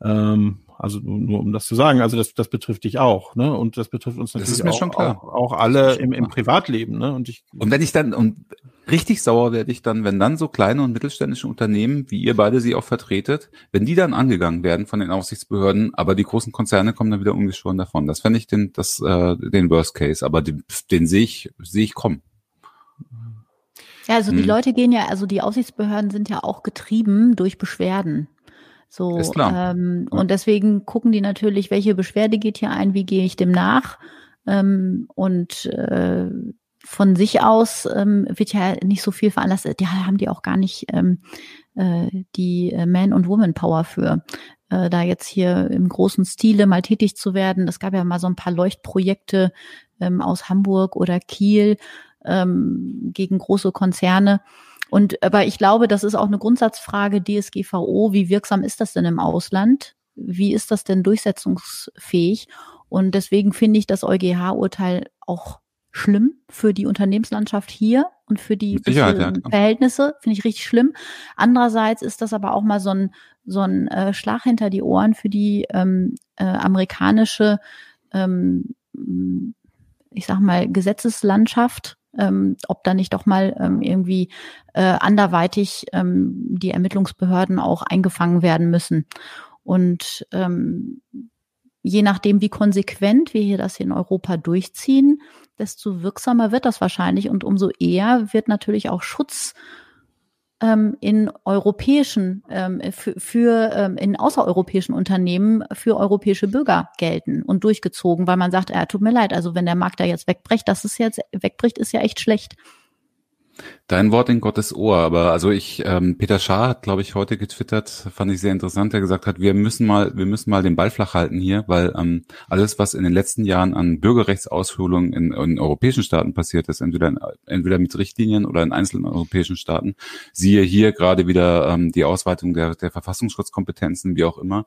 Ähm, also nur, nur um das zu sagen, also das, das betrifft dich auch, ne? Und das betrifft uns natürlich auch, auch, auch, alle im, im Privatleben, ne? Und ich und wenn ich dann und richtig sauer werde ich dann, wenn dann so kleine und mittelständische Unternehmen, wie ihr beide sie auch vertretet, wenn die dann angegangen werden von den Aufsichtsbehörden, aber die großen Konzerne kommen dann wieder ungeschoren davon. Das fände ich den, das, äh, den Worst Case, aber den, den sehe ich, sehe ich kommen. Ja, also die hm. Leute gehen ja, also die Aufsichtsbehörden sind ja auch getrieben durch Beschwerden. So, Ist klar. Ähm, ja. Und deswegen gucken die natürlich, welche Beschwerde geht hier ein, wie gehe ich dem nach. Ähm, und äh, von sich aus ähm, wird ja nicht so viel veranlasst. Ja, haben die auch gar nicht ähm, äh, die äh, Man- und Woman-Power für, äh, da jetzt hier im großen Stile mal tätig zu werden. Es gab ja mal so ein paar Leuchtprojekte ähm, aus Hamburg oder Kiel ähm, gegen große Konzerne. Und aber ich glaube, das ist auch eine Grundsatzfrage DSGVO. Wie wirksam ist das denn im Ausland? Wie ist das denn durchsetzungsfähig? Und deswegen finde ich das EuGH-Urteil auch schlimm für die Unternehmenslandschaft hier und für die ja. Verhältnisse, finde ich richtig schlimm. Andererseits ist das aber auch mal so ein, so ein äh, Schlag hinter die Ohren für die ähm, äh, amerikanische, ähm, ich sag mal, Gesetzeslandschaft, ähm, ob da nicht doch mal ähm, irgendwie äh, anderweitig ähm, die Ermittlungsbehörden auch eingefangen werden müssen. Und ähm, je nachdem, wie konsequent wir hier das in Europa durchziehen, desto wirksamer wird das wahrscheinlich und umso eher wird natürlich auch Schutz ähm, in europäischen, ähm, für, für ähm, in außereuropäischen Unternehmen für europäische Bürger gelten und durchgezogen, weil man sagt, ja, tut mir leid, also wenn der Markt da jetzt wegbricht, das ist jetzt wegbricht, ist ja echt schlecht. Dein Wort in Gottes Ohr, aber also ich, ähm, Peter Schaar hat, glaube ich, heute getwittert, fand ich sehr interessant, der gesagt hat, wir müssen mal, wir müssen mal den Ball flach halten hier, weil ähm, alles, was in den letzten Jahren an Bürgerrechtsausführungen in, in europäischen Staaten passiert ist, entweder entweder mit Richtlinien oder in einzelnen europäischen Staaten, siehe hier gerade wieder ähm, die Ausweitung der, der Verfassungsschutzkompetenzen, wie auch immer,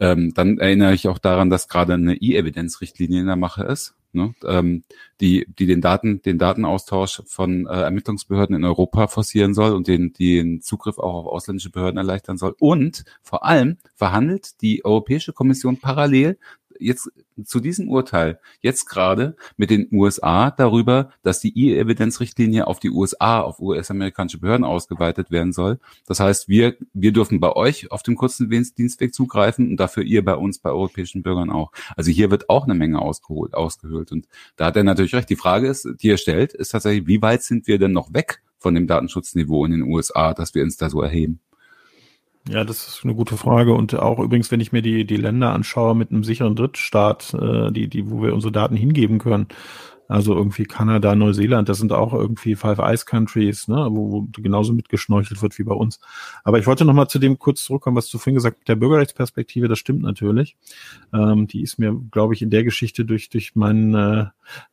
ähm, dann erinnere ich auch daran, dass gerade eine E-Evidenz-Richtlinie in der Mache ist, ne, ähm, die, die den Daten, den Datenaustausch von äh, Ermittlungsbehörden in Europa forcieren soll und den, den Zugriff auch auf ausländische Behörden erleichtern soll. Und vor allem verhandelt die Europäische Kommission parallel jetzt zu diesem Urteil jetzt gerade mit den USA darüber, dass die E-Evidenz-Richtlinie auf die USA, auf US-amerikanische Behörden ausgeweitet werden soll. Das heißt, wir, wir dürfen bei euch auf dem kurzen Dienstweg zugreifen und dafür ihr bei uns, bei europäischen Bürgern auch. Also hier wird auch eine Menge ausgeholt, ausgehöhlt. Und da hat er natürlich recht. Die Frage ist, die er stellt, ist tatsächlich, wie weit sind wir denn noch weg von dem Datenschutzniveau in den USA, dass wir uns da so erheben? Ja, das ist eine gute Frage. Und auch übrigens, wenn ich mir die, die Länder anschaue mit einem sicheren Drittstaat, äh, die, die, wo wir unsere Daten hingeben können, also irgendwie Kanada, Neuseeland, das sind auch irgendwie Five Ice Countries, ne, wo, wo genauso mitgeschnorchelt wird wie bei uns. Aber ich wollte noch mal zu dem kurz zurückkommen, was du vorhin gesagt hast, der Bürgerrechtsperspektive, das stimmt natürlich. Ähm, die ist mir, glaube ich, in der Geschichte durch, durch mein äh,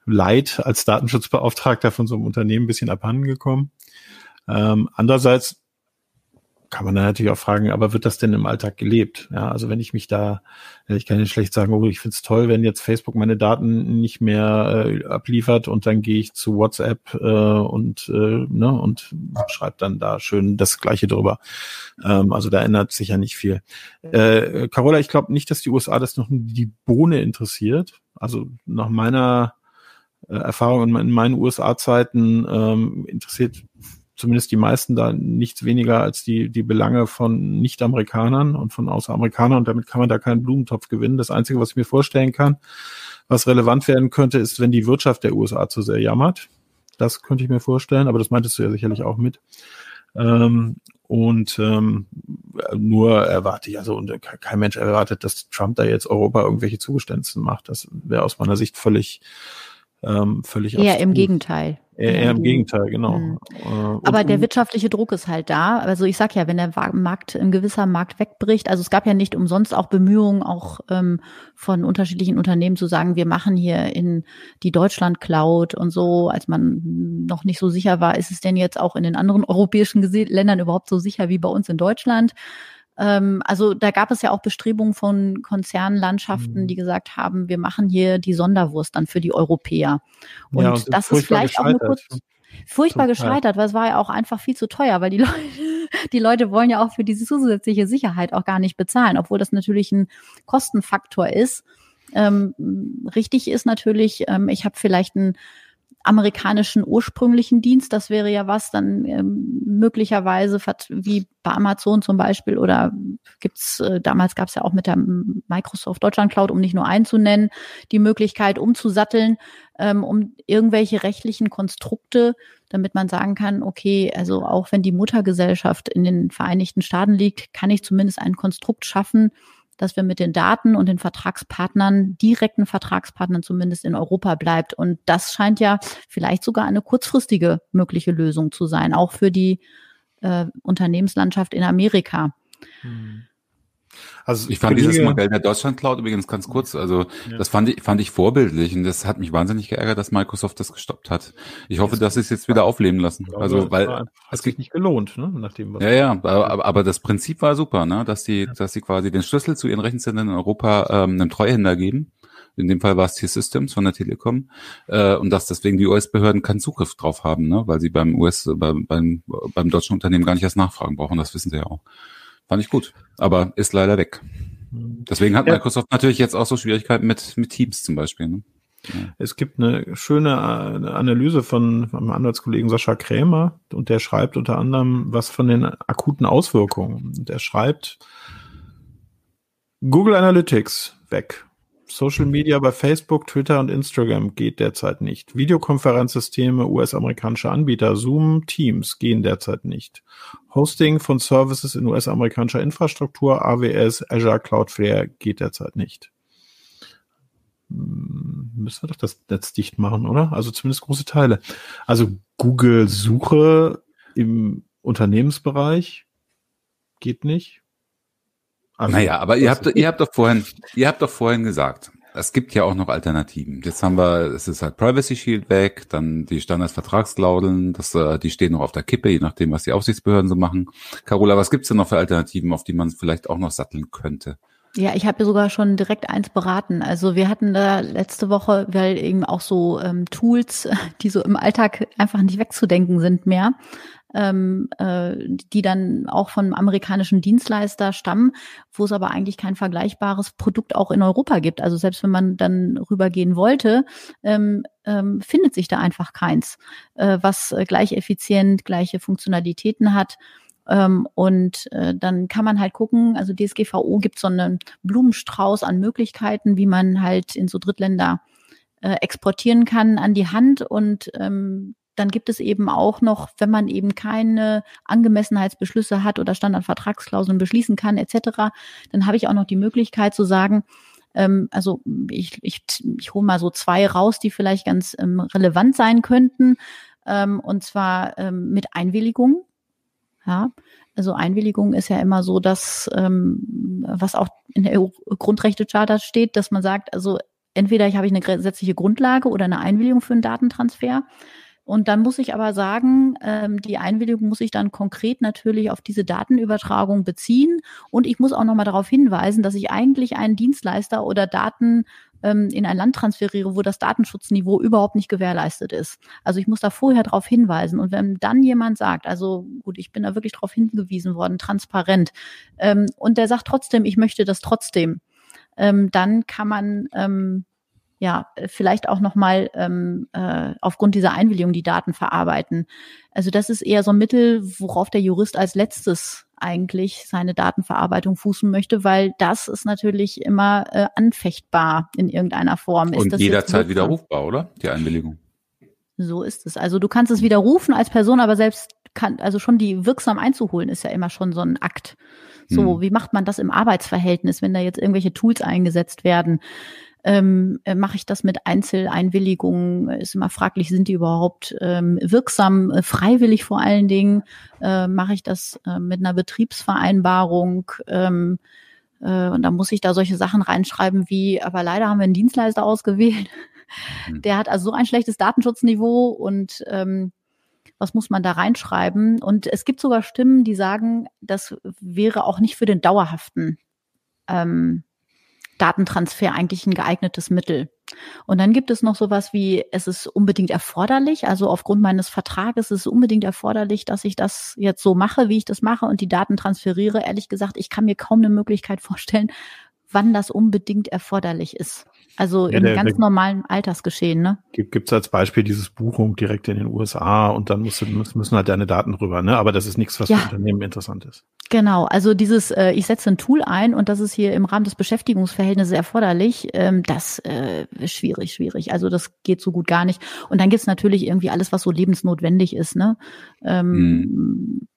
Leid als Datenschutzbeauftragter von so einem Unternehmen ein bisschen abhanden gekommen. Ähm, andererseits kann man dann natürlich auch fragen, aber wird das denn im Alltag gelebt? Ja, also wenn ich mich da, ich kann nicht schlecht sagen, oh, ich find's toll, wenn jetzt Facebook meine Daten nicht mehr äh, abliefert und dann gehe ich zu WhatsApp äh, und äh, ne und schreibe dann da schön das Gleiche drüber. Ähm, also da ändert sich ja nicht viel. Äh, Carola, ich glaube nicht, dass die USA das noch die Bohne interessiert. Also nach meiner äh, Erfahrung in meinen USA-Zeiten ähm, interessiert zumindest die meisten da nichts weniger als die, die Belange von Nicht-Amerikanern und von Außeramerikanern und damit kann man da keinen Blumentopf gewinnen. Das Einzige, was ich mir vorstellen kann, was relevant werden könnte, ist, wenn die Wirtschaft der USA zu sehr jammert. Das könnte ich mir vorstellen, aber das meintest du ja sicherlich auch mit. Ähm, und ähm, nur erwarte ich, also und kein Mensch erwartet, dass Trump da jetzt Europa irgendwelche Zugeständnisse macht. Das wäre aus meiner Sicht völlig ähm, völlig Eher abstrus. im Gegenteil. Eher, eher im Gegenteil, genau. Mhm. Und- Aber der wirtschaftliche Druck ist halt da. Also ich sag ja, wenn der Markt, ein gewisser Markt wegbricht, also es gab ja nicht umsonst auch Bemühungen auch ähm, von unterschiedlichen Unternehmen zu sagen, wir machen hier in die Deutschland Cloud und so, als man noch nicht so sicher war, ist es denn jetzt auch in den anderen europäischen Ländern überhaupt so sicher wie bei uns in Deutschland? Ähm, also da gab es ja auch Bestrebungen von Konzernlandschaften, Mhm. die gesagt haben, wir machen hier die Sonderwurst dann für die Europäer. Und, Ja, und das ist vielleicht auch eine kurz, furchtbar Teil. gescheitert, weil es war ja auch einfach viel zu teuer, weil die Leute, die Leute wollen ja auch für diese zusätzliche Sicherheit auch gar nicht bezahlen, obwohl das natürlich ein Kostenfaktor ist. Ähm, richtig ist natürlich, ähm, ich habe vielleicht einen amerikanischen ursprünglichen Dienst, das wäre ja was, dann ähm, möglicherweise wie bei Amazon zum Beispiel oder gibt's äh, damals gab es ja auch mit der Microsoft Deutschland Cloud, um nicht nur einen zu nennen, die Möglichkeit umzusatteln, ähm, um irgendwelche rechtlichen Konstrukte, damit man sagen kann, okay, also auch wenn die Muttergesellschaft in den Vereinigten Staaten liegt, kann ich zumindest ein Konstrukt schaffen, dass wir mit den Daten und den Vertragspartnern, direkten Vertragspartnern zumindest in Europa bleibt. Und das scheint ja vielleicht sogar eine kurzfristige mögliche Lösung zu sein, auch für die äh, Unternehmenslandschaft in Amerika. Hm. Also Ich fand dieses Modell der Deutschland Cloud übrigens ganz kurz, also Ja. das fand ich, fand ich vorbildlich und das hat mich wahnsinnig geärgert, dass Microsoft das gestoppt hat. Ich hoffe, dass sie es jetzt wieder aufleben lassen. Glaube, Also, es weil, war- hat sich nicht gelohnt, ne? Nachdem was ja, ja, aber, aber- das Prinzip war super, ne, dass sie, dass sie quasi den Schlüssel zu ihren Rechenzentren in Europa ähm, einem Treuhänder geben. In dem Fall war es T-Systems von der Telekom äh, und dass deswegen die US-Behörden keinen Zugriff drauf haben, ne, weil sie beim US, beim, beim, beim deutschen Unternehmen gar nicht erst nachfragen brauchen. Das wissen sie ja auch. Fand ich gut, aber ist leider weg. Deswegen hat Ja. Microsoft natürlich jetzt auch so Schwierigkeiten mit, mit Teams zum Beispiel. Ne? Es gibt eine schöne Analyse von meinem Anwaltskollegen Sascha Krämer und der schreibt unter anderem was von den akuten Auswirkungen. Der schreibt Google Analytics weg. Social Media bei Facebook, Twitter und Instagram geht derzeit nicht. Videokonferenzsysteme US-amerikanischer Anbieter, Zoom, Teams gehen derzeit nicht. Hosting von Services in US-amerikanischer Infrastruktur, AWS, Azure, Cloudflare geht derzeit nicht. Hm, Müssen wir doch das Netz dicht machen, oder? Also zumindest große Teile. Also Google Suche im Unternehmensbereich geht nicht. Also, Naja, aber ihr habt, ihr habt doch vorhin, ihr habt doch vorhin gesagt, es gibt ja auch noch Alternativen. Jetzt haben wir, es ist halt Privacy Shield weg, dann die Standardvertragsklauseln, das, äh, die stehen noch auf der Kippe, je nachdem, was die Aufsichtsbehörden so machen. Carola, was gibt's denn noch für Alternativen, auf die man vielleicht auch noch satteln könnte? Ja, ich habe sogar schon direkt eins beraten. Also wir hatten da letzte Woche, weil eben auch so ähm, Tools, die so im Alltag einfach nicht wegzudenken sind mehr, ähm, äh, die dann auch vom amerikanischen Dienstleister stammen, wo es aber eigentlich kein vergleichbares Produkt auch in Europa gibt. Also selbst wenn man dann rübergehen wollte, ähm, ähm, findet sich da einfach keins, äh, was äh, gleich effizient, gleiche Funktionalitäten hat. Ähm, und äh, dann kann man halt gucken, also DSGVO gibt so einen Blumenstrauß an Möglichkeiten, wie man halt in so Drittländer äh, exportieren kann an die Hand. Und ähm, dann gibt es eben auch noch, wenn man eben keine Angemessenheitsbeschlüsse hat oder Standardvertragsklauseln beschließen kann, etc., dann habe ich auch noch die Möglichkeit zu sagen, ähm, also ich, ich, ich hole mal so zwei raus, die vielleicht ganz ähm, relevant sein könnten. Ähm, und zwar ähm, mit Einwilligung. Ja, also Einwilligung ist ja immer so, dass ähm, was auch in der EU-Grundrechtecharta steht, dass man sagt, also entweder ich habe ich eine gesetzliche Grundlage oder eine Einwilligung für einen Datentransfer. Und dann muss ich aber sagen, ähm, die Einwilligung muss ich dann konkret natürlich auf diese Datenübertragung beziehen. Und ich muss auch nochmal darauf hinweisen, dass ich eigentlich einen Dienstleister oder Daten ähm, in ein Land transferiere, wo das Datenschutzniveau überhaupt nicht gewährleistet ist. Also ich muss da vorher darauf hinweisen. Und wenn dann jemand sagt, also gut, ich bin da wirklich darauf hingewiesen worden, transparent, ähm, und der sagt trotzdem, ich möchte das trotzdem, ähm, dann kann man ähm, ja vielleicht auch noch mal ähm, äh, aufgrund dieser Einwilligung die Daten verarbeiten. Also das ist eher so ein Mittel, worauf der Jurist als letztes eigentlich seine Datenverarbeitung fußen möchte, weil das ist natürlich immer äh, anfechtbar in irgendeiner Form. Ist Und jederzeit widerrufbar, oder? Die Einwilligung. So ist es. Also du kannst es widerrufen als Person, aber selbst kann, also schon die wirksam einzuholen, ist ja immer schon so ein Akt. So, Hm. wie macht man das im Arbeitsverhältnis, wenn da jetzt irgendwelche Tools eingesetzt werden? Ähm, äh, Mache ich das mit Einzeleinwilligungen? Ist immer fraglich, sind die überhaupt ähm, wirksam, äh, freiwillig vor allen Dingen? Äh, Mache ich das äh, mit einer Betriebsvereinbarung? Ähm, äh, und da muss ich da solche Sachen reinschreiben wie, aber leider haben wir einen Dienstleister ausgewählt. Mhm. Der hat also so ein schlechtes Datenschutzniveau und ähm, was muss man da reinschreiben? Und es gibt sogar Stimmen, die sagen, das wäre auch nicht für den dauerhaften ähm, Datentransfer eigentlich ein geeignetes Mittel. Und dann gibt es noch sowas wie, es ist unbedingt erforderlich, also aufgrund meines Vertrages ist es unbedingt erforderlich, dass ich das jetzt so mache, wie ich das mache und die Daten transferiere. Ehrlich gesagt, ich kann mir kaum eine Möglichkeit vorstellen, wann das unbedingt erforderlich ist. Also ja, im der, ganz der, normalen Altersgeschehen, ne? Gibt es als Beispiel dieses Buchung direkt in den USA und dann musst du, müssen halt deine Daten rüber, ne? Aber das ist nichts, was ja. für Unternehmen interessant ist. Genau, also dieses, äh, ich setze ein Tool ein und das ist hier im Rahmen des Beschäftigungsverhältnisses erforderlich, ähm, das äh, ist schwierig, schwierig. Also das geht so gut gar nicht. Und dann gibt's natürlich irgendwie alles, was so lebensnotwendig ist, ne? Ähm, hm.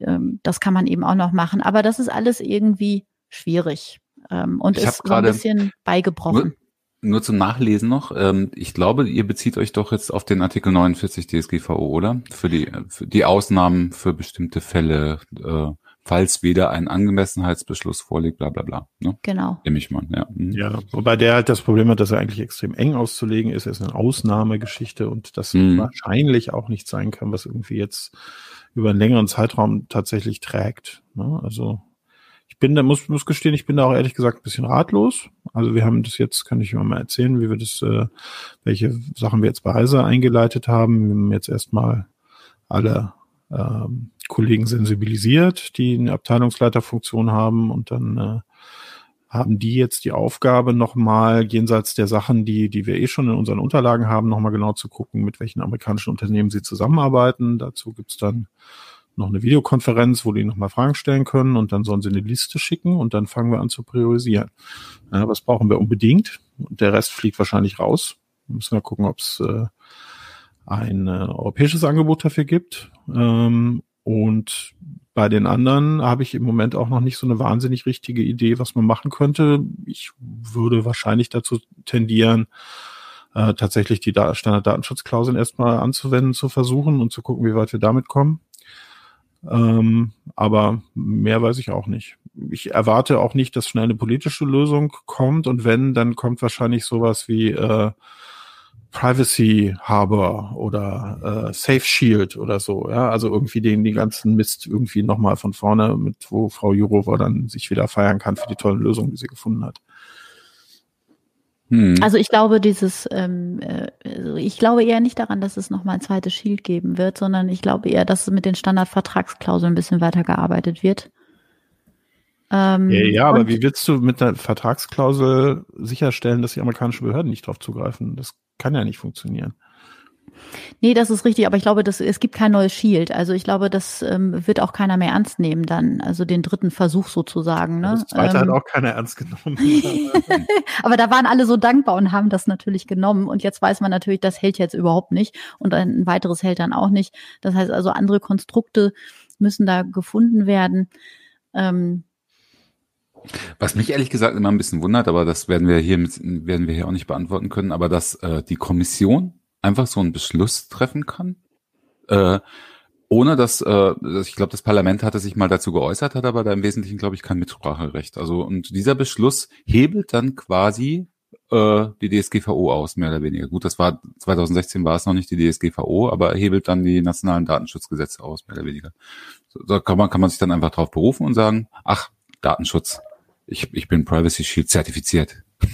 ähm, das kann man eben auch noch machen. Aber das ist alles irgendwie schwierig ähm, und ich ist so ein bisschen beigebrochen. Nur, nur zum Nachlesen noch. Ähm, ich glaube, ihr bezieht euch doch jetzt auf den Artikel 49 DSGVO, oder? Für die, für die Ausnahmen für bestimmte Fälle, äh, falls weder ein Angemessenheitsbeschluss vorliegt, bla bla bla. Ne? Genau. Nehme ich mal, ja. Mhm. Ja, wobei der halt das Problem hat, dass er eigentlich extrem eng auszulegen ist. Er ist eine Ausnahmegeschichte und das mhm. wahrscheinlich auch nicht sein kann, was irgendwie jetzt über einen längeren Zeitraum tatsächlich trägt. Ne? Also bin da, muss, muss gestehen, ich bin da auch ehrlich gesagt ein bisschen ratlos. Also wir haben das jetzt, kann ich mal erzählen, wie wir das, äh, welche Sachen wir jetzt bei Heise eingeleitet haben. Wir haben jetzt erstmal alle ähm, Kollegen sensibilisiert, die eine Abteilungsleiterfunktion haben und dann äh, haben die jetzt die Aufgabe, nochmal jenseits der Sachen, die, die wir eh schon in unseren Unterlagen haben, nochmal genau zu gucken, mit welchen amerikanischen Unternehmen sie zusammenarbeiten. Dazu gibt's dann noch eine Videokonferenz, wo die nochmal Fragen stellen können und dann sollen sie eine Liste schicken und dann fangen wir an zu priorisieren. Ja, was brauchen wir unbedingt? Der Rest fliegt wahrscheinlich raus. Wir müssen wir gucken, ob es äh, ein äh, europäisches Angebot dafür gibt. Ähm, und bei den anderen habe ich im Moment auch noch nicht so eine wahnsinnig richtige Idee, was man machen könnte. Ich würde wahrscheinlich dazu tendieren, äh, tatsächlich die Standarddatenschutzklauseln erstmal anzuwenden, zu versuchen und zu gucken, wie weit wir damit kommen. Ähm, aber mehr weiß ich auch nicht. Ich erwarte auch nicht, dass schnell eine politische Lösung kommt und wenn, dann kommt wahrscheinlich sowas wie äh, Privacy Harbor oder äh, Safe Shield oder so, ja, also irgendwie den die ganzen Mist irgendwie nochmal von vorne mit, wo Frau Jourova dann sich wieder feiern kann für die tollen Lösungen, die sie gefunden hat. Hm. Also ich glaube, dieses, ähm, äh, also ich glaube eher nicht daran, dass es nochmal ein zweites Shield geben wird, sondern ich glaube eher, dass mit den Standardvertragsklauseln ein bisschen weitergearbeitet wird. Ähm, ja, ja aber wie willst du mit der Vertragsklausel sicherstellen, dass die amerikanischen Behörden nicht drauf zugreifen? Das kann ja nicht funktionieren. Nee, das ist richtig, aber ich glaube, dass, es gibt kein neues Shield. Also ich glaube, das ähm, wird auch keiner mehr ernst nehmen dann, also den dritten Versuch sozusagen. Ne? Das zweite ähm, hat auch keiner ernst genommen. aber da waren alle so dankbar und haben das natürlich genommen. Und jetzt weiß man natürlich, das hält jetzt überhaupt nicht. Und ein weiteres hält dann auch nicht. Das heißt also, andere Konstrukte müssen da gefunden werden. Ähm, was mich ehrlich gesagt immer ein bisschen wundert, aber das werden wir hier mit, werden wir hier auch nicht beantworten können, aber dass äh, die Kommission einfach so einen Beschluss treffen kann, äh, ohne dass, äh, ich glaube, das Parlament hatte sich mal dazu geäußert, hat aber da im Wesentlichen, glaube ich, kein Mitspracherecht. Also und dieser Beschluss hebelt dann quasi äh, die DSGVO aus, mehr oder weniger. Gut, das war 2016 war es noch nicht die DSGVO, aber hebelt dann die nationalen Datenschutzgesetze aus, mehr oder weniger. So, da kann man, kann man sich dann einfach drauf berufen und sagen, ach, Datenschutz, ich, ich bin Privacy Shield zertifiziert.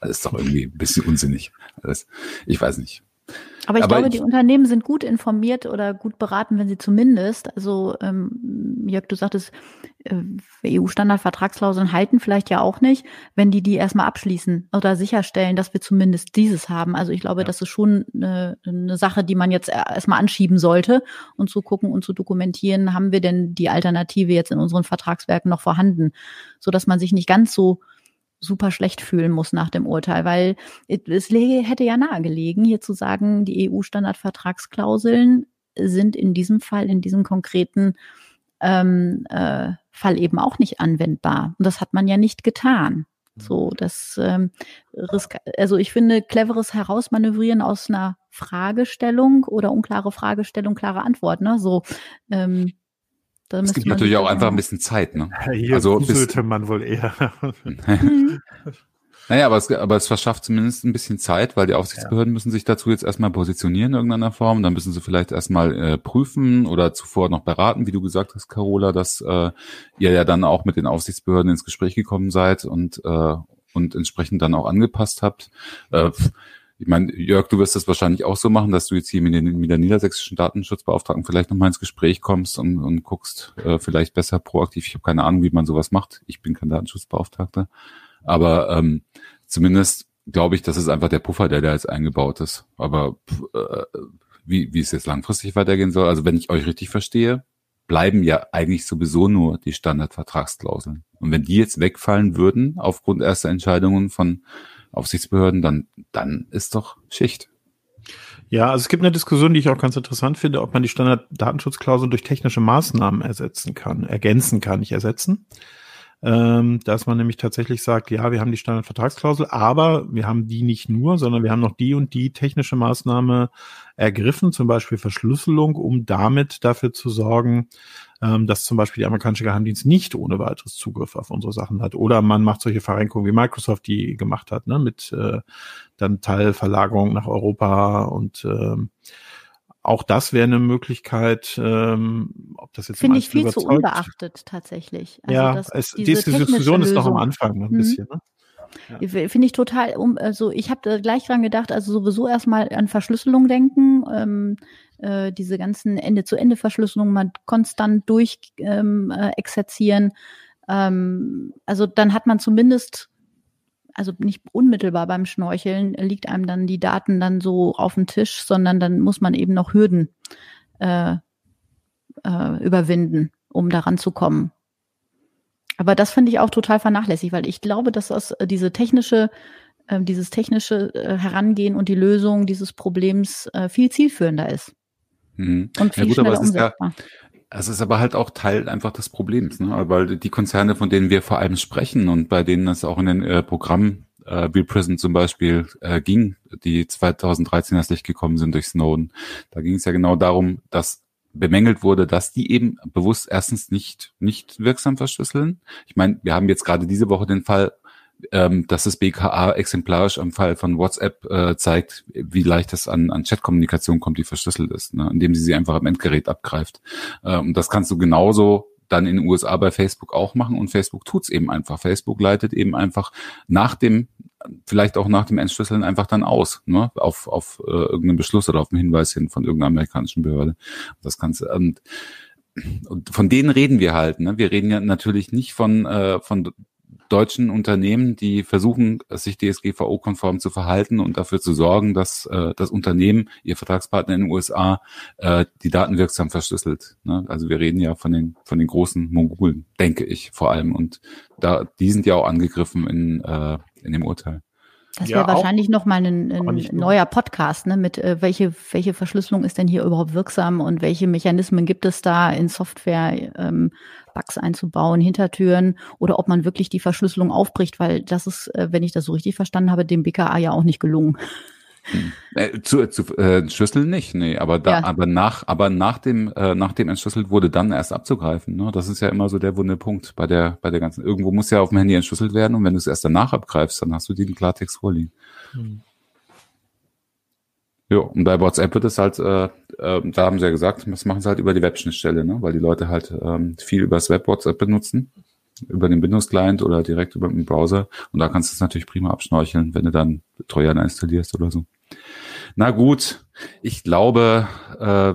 Das ist doch irgendwie ein bisschen unsinnig. Das, ich weiß nicht. Aber ich Aber glaube, ich, die Unternehmen sind gut informiert oder gut beraten, wenn sie zumindest, also ähm, Jörg, du sagtest, äh, EU-Standardvertragsklauseln halten vielleicht ja auch nicht, wenn die die erstmal abschließen oder sicherstellen, dass wir zumindest dieses haben. Also ich glaube, ja. das ist schon eine, eine Sache, die man jetzt erstmal anschieben sollte und zu gucken und zu dokumentieren, haben wir denn die Alternative jetzt in unseren Vertragswerken noch vorhanden, so dass man sich nicht ganz so super schlecht fühlen muss nach dem Urteil, weil es hätte ja nahegelegen, hier zu sagen, die EU-Standardvertragsklauseln sind in diesem Fall, in diesem konkreten ähm, äh, Fall eben auch nicht anwendbar. Und das hat man ja nicht getan. So, das ähm, also ich finde cleveres Herausmanövrieren aus einer Fragestellung oder unklare Fragestellung, klare Antwort, ne? So, ähm, es gibt natürlich auch einfach ein bisschen Zeit, ne? Hier also sollte man wohl eher. Naja, aber es, aber es verschafft zumindest ein bisschen Zeit, weil die Aufsichtsbehörden ja. müssen sich dazu jetzt erstmal positionieren in irgendeiner Form. Dann müssen sie vielleicht erstmal äh, prüfen oder zuvor noch beraten, wie du gesagt hast, Carola, dass äh, ihr ja dann auch mit den Aufsichtsbehörden ins Gespräch gekommen seid und, äh, und entsprechend dann auch angepasst habt. Äh, ich meine, Jörg, du wirst das wahrscheinlich auch so machen, dass du jetzt hier mit, den, mit der niedersächsischen Datenschutzbeauftragten vielleicht nochmal ins Gespräch kommst und, und guckst äh, vielleicht besser proaktiv. Ich habe keine Ahnung, wie man sowas macht. Ich bin kein Datenschutzbeauftragter. Aber ähm, zumindest glaube ich, das ist einfach der Puffer, der da jetzt eingebaut ist. Aber äh, wie, wie es jetzt langfristig weitergehen soll, also wenn ich euch richtig verstehe, bleiben ja eigentlich sowieso nur die Standardvertragsklauseln. Und wenn die jetzt wegfallen würden aufgrund erster Entscheidungen von Aufsichtsbehörden, dann, dann ist doch Schicht. Ja, also es gibt eine Diskussion, die ich auch ganz interessant finde, ob man die Standarddatenschutzklausel durch technische Maßnahmen ersetzen kann, ergänzen kann, nicht ersetzen ähm, dass man nämlich tatsächlich sagt, ja, wir haben die Standardvertragsklausel, aber wir haben die nicht nur, sondern wir haben noch die und die technische Maßnahme ergriffen, zum Beispiel Verschlüsselung, um damit dafür zu sorgen, ähm, dass zum Beispiel die amerikanische Geheimdienst nicht ohne weiteres Zugriff auf unsere Sachen hat. Oder man macht solche Verrenkungen, wie Microsoft die gemacht hat, ne, mit äh, dann Teilverlagerung nach Europa und ähm, auch das wäre eine Möglichkeit, ähm, ob das jetzt finde ich viel überzeugt. zu unbeachtet tatsächlich. Also ja, es, diese Diskussion ist noch am Anfang noch ein mhm. bisschen. Ne? Ja. Finde ich total, um, also ich habe gleich dran gedacht, also sowieso erstmal an Verschlüsselung denken, ähm, äh, diese ganzen Ende-zu-Ende-Verschlüsselungen mal konstant durch ähm, äh, exerzieren. Ähm, also dann hat man zumindest also nicht unmittelbar beim Schnorcheln liegt einem dann die Daten dann so auf dem Tisch, sondern dann muss man eben noch Hürden äh, äh, überwinden, um daran zu kommen. Aber das finde ich auch total vernachlässigt, weil ich glaube, dass das äh, diese technische, äh, dieses technische äh, Herangehen und die Lösung dieses Problems viel zielführender ist. Mhm. Und viel ja, gut, schneller umsetzbar. Es ist aber halt auch Teil einfach des Problems, ne? weil die Konzerne, von denen wir vor allem sprechen und bei denen es auch in den äh, Programmen äh, Bill Prison zum Beispiel äh, ging, die 2013 erst Licht gekommen sind durch Snowden, da ging es ja genau darum, dass bemängelt wurde, dass die eben bewusst erstens nicht nicht wirksam verschlüsseln. Ich meine, wir haben jetzt gerade diese Woche den Fall ähm, dass das BKA exemplarisch am Fall von WhatsApp äh, zeigt, wie leicht es an, an Chatkommunikation kommt, die verschlüsselt ist, ne? indem sie sie einfach am Endgerät abgreift. Äh, und das kannst du genauso dann in den USA bei Facebook auch machen und Facebook tut's eben einfach. Facebook leitet eben einfach nach dem, vielleicht auch nach dem Entschlüsseln einfach dann aus, ne? auf, auf äh, irgendeinen Beschluss oder auf einen Hinweis hin von irgendeiner amerikanischen Behörde. Das du, und, und von denen reden wir halt. Ne? Wir reden ja natürlich nicht von, äh, von deutschen Unternehmen, die versuchen, sich DSGVO-konform zu verhalten und dafür zu sorgen, dass äh, das Unternehmen, ihr Vertragspartner in den USA, äh, die Daten wirksam verschlüsselt. Ne? Also wir reden ja von den von den großen Mongolen, denke ich vor allem. Und da die sind ja auch angegriffen in in dem Urteil. Das wäre ja, wahrscheinlich nochmal ein, ein neuer Podcast, ne? Mit äh, welche, welche Verschlüsselung ist denn hier überhaupt wirksam und welche Mechanismen gibt es da in Software, ähm, Bugs einzubauen, Hintertüren oder ob man wirklich die Verschlüsselung aufbricht, weil das ist, äh, wenn ich das so richtig verstanden habe, dem BKA ja auch nicht gelungen. Äh, zu, zu äh, Schlüsseln nicht, nee, aber da, ja. aber nach, aber nach dem, äh, nach dem entschlüsselt wurde, dann erst abzugreifen. Ne? Das ist ja immer so der wunde Punkt bei der, bei der ganzen. Irgendwo muss ja auf dem Handy entschlüsselt werden und wenn du es erst danach abgreifst, dann hast du den Klartext vorliegen. Hm. Ja, und bei WhatsApp wird es halt, äh, äh, da haben sie ja gesagt, das machen sie halt über die Webschnittstelle, ne? weil die Leute halt ähm, viel übers Web WhatsApp benutzen über den Windows-Client oder direkt über den Browser. Und da kannst du es natürlich prima abschnorcheln, wenn du dann Trojaner installierst oder so. Na gut, ich glaube, äh,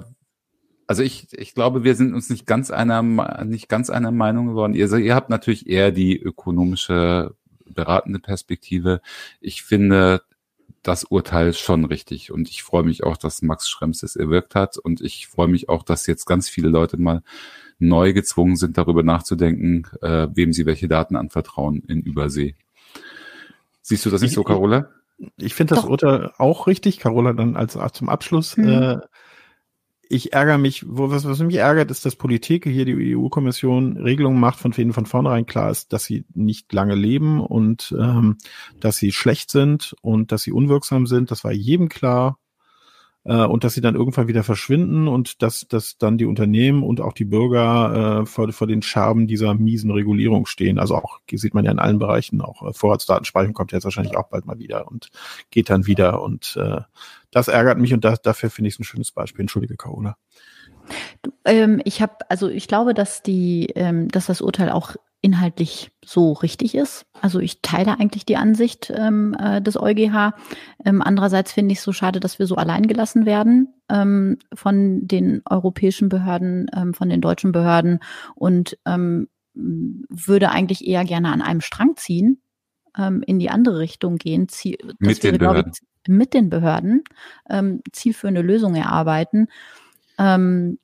also ich, ich glaube, wir sind uns nicht ganz einer, nicht ganz einer Meinung geworden. Ihr, ihr habt natürlich eher die ökonomische beratende Perspektive. Ich finde das Urteil schon richtig und ich freue mich auch, dass Max Schrems es erwirkt hat und ich freue mich auch, dass jetzt ganz viele Leute mal neu gezwungen sind, darüber nachzudenken, äh, wem sie welche Daten anvertrauen in Übersee. Siehst du das nicht ich, so, Carola? Ich, ich finde das Urteil auch richtig, Carola, dann als zum Abschluss. Mhm. Äh, ich ärgere mich, wo, was, was mich ärgert, ist, dass Politik, hier die EU-Kommission Regelungen macht, von denen von vornherein klar ist, dass sie nicht lange leben und ähm, dass sie schlecht sind und dass sie unwirksam sind. Das war jedem klar. Äh, und dass sie dann irgendwann wieder verschwinden und dass, dass dann die Unternehmen und auch die Bürger äh, vor, vor den Scherben dieser miesen Regulierung stehen. Also auch sieht man ja in allen Bereichen, auch äh, Vorratsdatenspeicherung kommt jetzt wahrscheinlich auch bald mal wieder und geht dann wieder. Und äh, das ärgert mich und das, dafür finde ich es ein schönes Beispiel. Entschuldige, Carola. Ähm, ich habe, also ich glaube, dass die, ähm, dass das Urteil auch inhaltlich so richtig ist. Also ich teile eigentlich die Ansicht ähm, äh, des EuGH. Ähm, andererseits finde ich es so schade, dass wir so allein gelassen werden ähm, von den europäischen Behörden, ähm, von den deutschen Behörden und ähm, würde eigentlich eher gerne an einem Strang ziehen, ähm, in die andere Richtung gehen. Ziel, mit, den wäre, ich, mit den Behörden ähm, zielführende Lösungen erarbeiten. Ähm,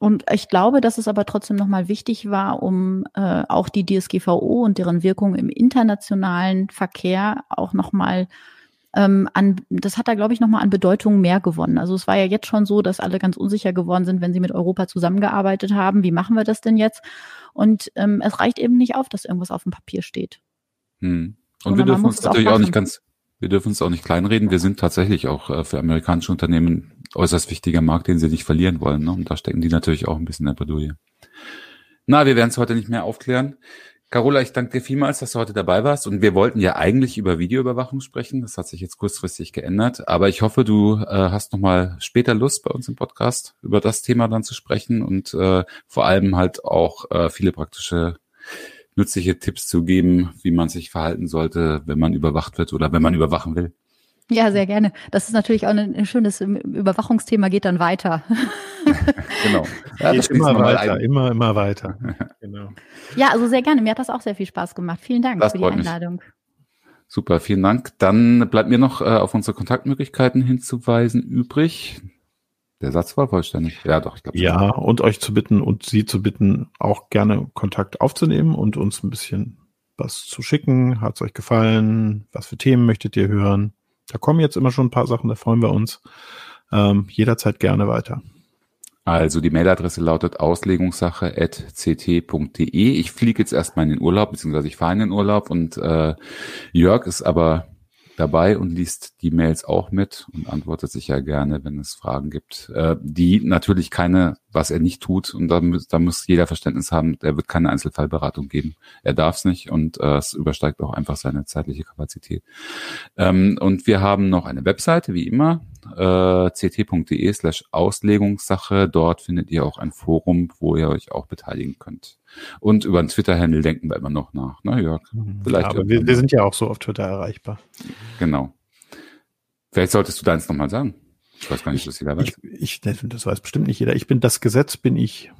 und ich glaube, dass es aber trotzdem nochmal wichtig war, um äh, auch die DSGVO und deren Wirkung im internationalen Verkehr auch nochmal ähm, an, das hat da, glaube ich, nochmal an Bedeutung mehr gewonnen. Also es war ja jetzt schon so, dass alle ganz unsicher geworden sind, wenn sie mit Europa zusammengearbeitet haben. Wie machen wir das denn jetzt? Und ähm, es reicht eben nicht auf, dass irgendwas auf dem Papier steht. Hm. Und wir dürfen uns natürlich auch, auch nicht ganz, wir dürfen uns auch nicht kleinreden. Wir sind tatsächlich auch äh, für amerikanische Unternehmen äußerst wichtiger Markt, den sie nicht verlieren wollen. Ne? Und da stecken die natürlich auch ein bisschen in der Bredouille. Na, wir werden es heute nicht mehr aufklären. Carola, ich danke dir vielmals, dass du heute dabei warst. Und wir wollten ja eigentlich über Videoüberwachung sprechen. Das hat sich jetzt kurzfristig geändert. Aber ich hoffe, du äh, hast noch mal später Lust, bei uns im Podcast über das Thema dann zu sprechen und äh, vor allem halt auch äh, viele praktische nützliche Tipps zu geben, wie man sich verhalten sollte, wenn man überwacht wird oder wenn man überwachen will. Ja, sehr gerne. Das ist natürlich auch ein, ein schönes Überwachungsthema, geht dann weiter. genau. Ja, das immer weiter, ein. immer, immer weiter. genau. Ja, also sehr gerne. Mir hat das auch sehr viel Spaß gemacht. Vielen Dank das für die Einladung. Mich. Super, vielen Dank. Dann bleibt mir noch äh, auf unsere Kontaktmöglichkeiten hinzuweisen übrig. Der Satz war vollständig. Ja, doch, ich glaube. Ja, und euch zu bitten und Sie zu bitten, auch gerne Kontakt aufzunehmen und uns ein bisschen was zu schicken. Hat es euch gefallen? Was für Themen möchtet ihr hören? Da kommen jetzt immer schon ein paar Sachen, da freuen wir uns. Ähm, jederzeit gerne weiter. Also die Mailadresse lautet auslegungssache.ct.de. Ich fliege jetzt erstmal in den Urlaub, beziehungsweise ich fahre in den Urlaub und äh, Jörg ist aber dabei und liest die Mails auch mit und antwortet sicher gerne, wenn es Fragen gibt, äh, die natürlich keine, was er nicht tut und da, muss, da muss jeder Verständnis haben, er wird keine Einzelfallberatung geben. Er darf es nicht und äh, es übersteigt auch einfach seine zeitliche Kapazität. Ähm, und wir haben noch eine Webseite, wie immer, äh, ct.de slash Auslegungssache. Dort findet ihr auch ein Forum, wo ihr euch auch beteiligen könnt. Und über den Twitter-Handle denken wir immer noch nach, ne, Jörg? Mhm. Vielleicht aber wir, wir, sind ja auch so auf Twitter erreichbar. Genau. Vielleicht solltest du deins nochmal sagen. Ich weiß gar nicht, was jeder weiß. Ich, ich, das weiß bestimmt nicht jeder. Ich bin das Gesetz, bin ich.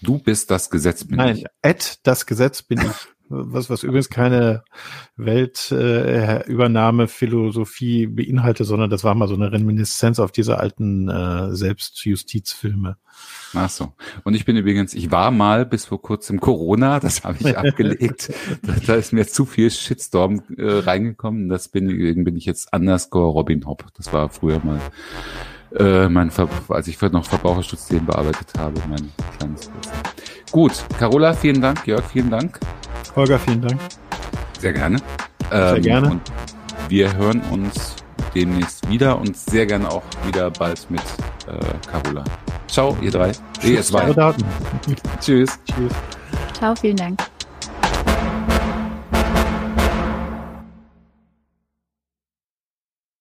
Du bist das Gesetz, bin Nein, ich. Nein, at das Gesetz bin ich. was, was übrigens keine Weltübernahme-Philosophie äh, beinhaltet, sondern das war mal so eine Reminiszenz auf diese alten äh, Selbstjustizfilme. Ach so. Und ich bin übrigens, ich war mal bis vor kurzem Corona, das habe ich abgelegt. da, da, ist mir zu viel Shitstorm äh, reingekommen. Das bin, deswegen bin ich jetzt underscore Robin Hopp. Das war früher mal äh, mein Ver als ich noch Verbraucherschutzthemen bearbeitet habe, mein kleines Gut, Carola, vielen Dank, Jörg, vielen Dank. Holger, vielen Dank. Sehr gerne. Sehr ähm, gerne. Und wir hören uns demnächst wieder und sehr gerne auch wieder bald mit äh, Carola. Ciao, ihr drei. Tschüss. Tschüss. Tschüss. Ciao, vielen Dank.